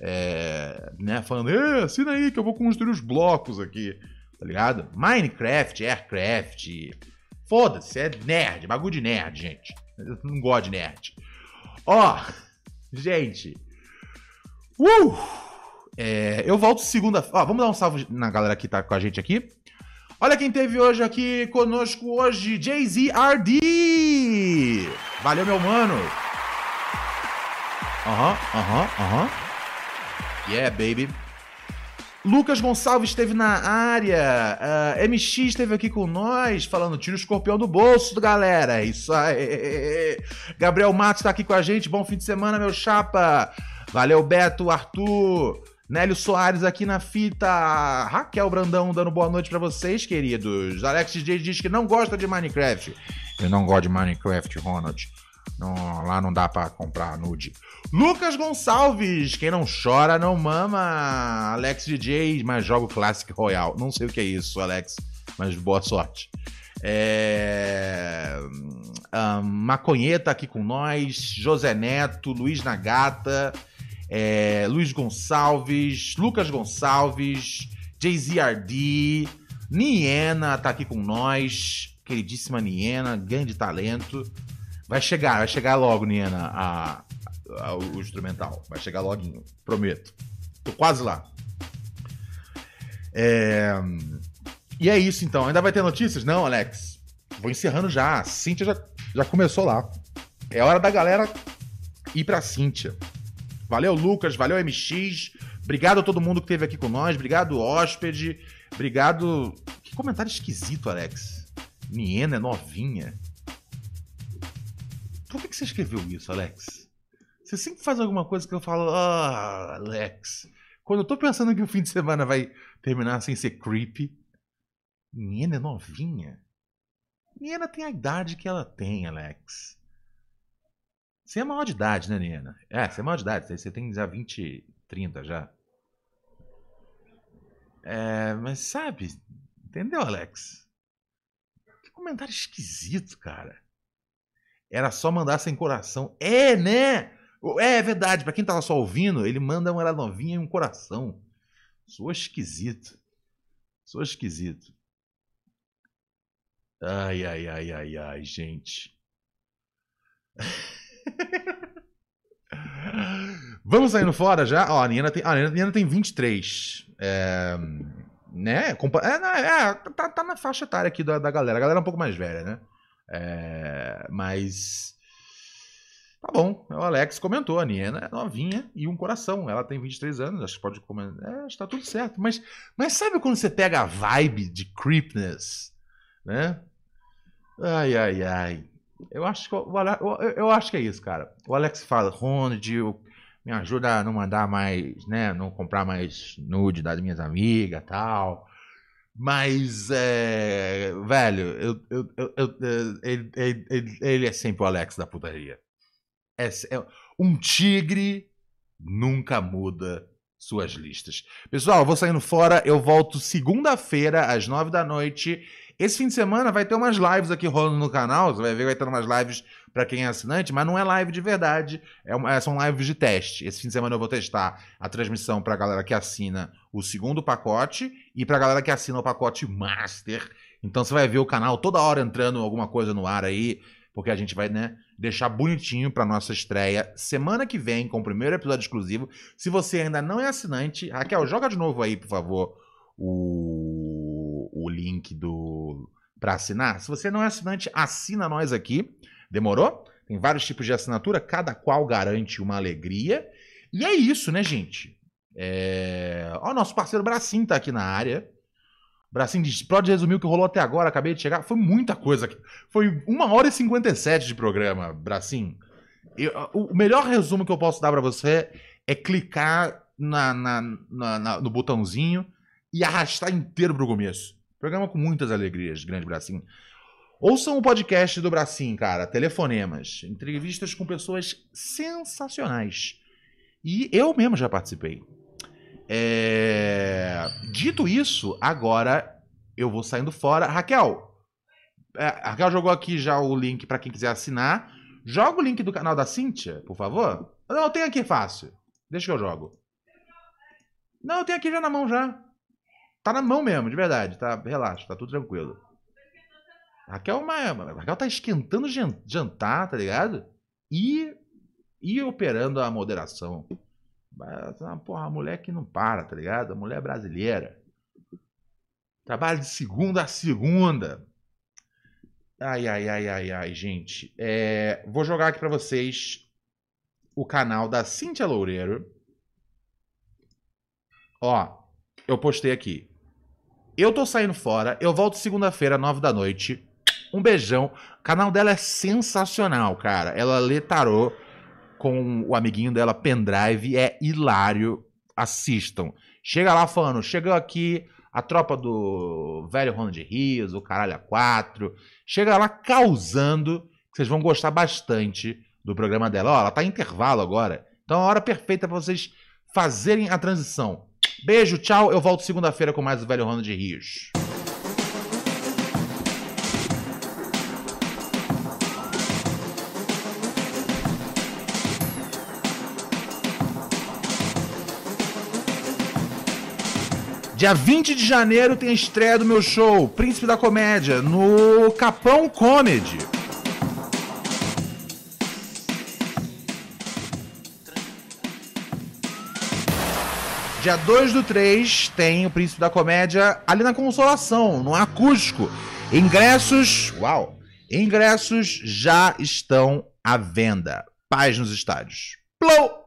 É, né, falando, assina aí que eu vou construir os blocos aqui, tá ligado? Minecraft, aircraft. Foda-se, é nerd, bagulho de nerd, gente. Eu não gosto de nerd. Ó, gente. Uh! É, eu volto segunda. Ó, vamos dar um salve na galera que tá com a gente aqui. Olha quem teve hoje aqui conosco hoje, Jay-Z-RD! Valeu, meu mano! Aham, aham, aham. Yeah, baby. Lucas Gonçalves esteve na área. Uh, MX esteve aqui com nós, falando: tira o escorpião do bolso, galera. Isso aí. Gabriel Matos está aqui com a gente. Bom fim de semana, meu chapa. Valeu, Beto, Arthur. Nélio Soares aqui na fita. Raquel Brandão dando boa noite para vocês, queridos. Alex DJ diz que não gosta de Minecraft. Eu não gosto de Minecraft, Ronald. Não, lá não dá para comprar nude. Lucas Gonçalves, quem não chora não mama. Alex DJ, mas joga o Classic Royal. Não sei o que é isso, Alex, mas boa sorte. É... Um, Maconheta aqui com nós, José Neto, Luiz Nagata é, Luiz Gonçalves, Lucas Gonçalves, JZRD, Niena tá aqui com nós, queridíssima Niena, grande talento. Vai chegar, vai chegar logo, Niena, a, o, o instrumental. Vai chegar logo, prometo. Tô quase lá. É... E é isso então. Ainda vai ter notícias? Não, Alex. Vou encerrando já. A Cíntia já, já começou lá. É hora da galera ir pra Cíntia. Valeu, Lucas. Valeu, MX. Obrigado a todo mundo que esteve aqui com nós. Obrigado, hóspede. Obrigado. Que comentário esquisito, Alex. Niena é novinha. Por que, que você escreveu isso, Alex? Você sempre faz alguma coisa que eu falo, ah, Alex. Quando eu tô pensando que o fim de semana vai terminar sem ser creepy. Niena é novinha? Niena tem a idade que ela tem, Alex. Você é maior de idade, né, Niena? É, você é maior de idade. Você tem já 20, 30 já. É, mas sabe, entendeu, Alex? Que comentário esquisito, cara. Era só mandar sem coração. É, né? É, é verdade. Para quem tava só ouvindo, ele manda uma novinha e um coração. Sou esquisito. Sou esquisito. Ai, ai, ai, ai, ai, gente. *laughs* Vamos saindo fora já? Ó, a Nina tem, a Nina tem 23. É, né? É, é, tá, tá na faixa etária aqui da, da galera. A galera é um pouco mais velha, né? É, mas. Tá bom, o Alex comentou, a Niena é novinha e um coração. Ela tem 23 anos, acho que pode comentar. É, está tudo certo. Mas, mas sabe quando você pega a vibe de creepness? Né? Ai, ai, ai. Eu acho que, o, eu, eu acho que é isso, cara. O Alex fala, Ronald, me ajuda a não mandar mais, né? Não comprar mais nude das minhas amigas tal. Mas, é, velho, eu, eu, eu, ele, ele, ele, é sempre o Alex da putaria. É, é, um tigre nunca muda suas listas. Pessoal, vou saindo fora. Eu volto segunda-feira, às nove da noite. Esse fim de semana vai ter umas lives aqui rolando no canal. Você vai ver, vai ter umas lives para quem é assinante, mas não é live de verdade, é uma, são lives de teste. Esse fim de semana eu vou testar a transmissão para a galera que assina o segundo pacote e para a galera que assina o pacote Master. Então você vai ver o canal toda hora entrando alguma coisa no ar aí, porque a gente vai, né, deixar bonitinho para nossa estreia semana que vem com o primeiro episódio exclusivo. Se você ainda não é assinante, Raquel, joga de novo aí, por favor, o link do para assinar. Se você não é assinante, assina nós aqui. Demorou? Tem vários tipos de assinatura, cada qual garante uma alegria. E é isso, né, gente? É... Ó, o nosso parceiro Bracim tá aqui na área. Bracim diz, pode resumir o que rolou até agora, acabei de chegar. Foi muita coisa. Foi uma hora e 57 de programa, Bracim. O melhor resumo que eu posso dar para você é clicar na, na, na, no botãozinho e arrastar inteiro pro começo. Programa com muitas alegrias, grande Bracim. Ouçam o podcast do Bracim, cara, Telefonemas. Entrevistas com pessoas sensacionais. E eu mesmo já participei. É... Dito isso, agora eu vou saindo fora. Raquel, é, Raquel jogou aqui já o link para quem quiser assinar. Joga o link do canal da Cíntia, por favor. Não, tenho aqui fácil. Deixa que eu jogo. Não, tenho aqui já na mão já. Tá na mão mesmo, de verdade. Tá, relaxa, tá tudo tranquilo. Raquel, uma, Raquel tá esquentando jantar, tá ligado? E, e operando a moderação. Porra, a mulher que não para, tá ligado? A mulher brasileira. Trabalho de segunda a segunda. Ai, ai, ai, ai, ai, gente. É, vou jogar aqui para vocês o canal da Cintia Loureiro. Ó, eu postei aqui. Eu tô saindo fora, eu volto segunda-feira, nove da noite. Um beijão. O canal dela é sensacional, cara. Ela lê tarô com o amiguinho dela, Pendrive. É hilário. Assistam. Chega lá falando, chegou aqui a tropa do velho Ronald Rios, o Caralho a 4. Chega lá causando, vocês vão gostar bastante do programa dela. Ó, ela tá em intervalo agora. Então é a hora perfeita para vocês fazerem a transição. Beijo, tchau. Eu volto segunda-feira com mais o velho Ronald Rios. Dia 20 de janeiro tem a estreia do meu show, Príncipe da Comédia, no Capão Comedy. Dia 2 do 3 tem o Príncipe da Comédia ali na Consolação, no acústico. Ingressos, uau, ingressos já estão à venda. Paz nos estádios. Plou!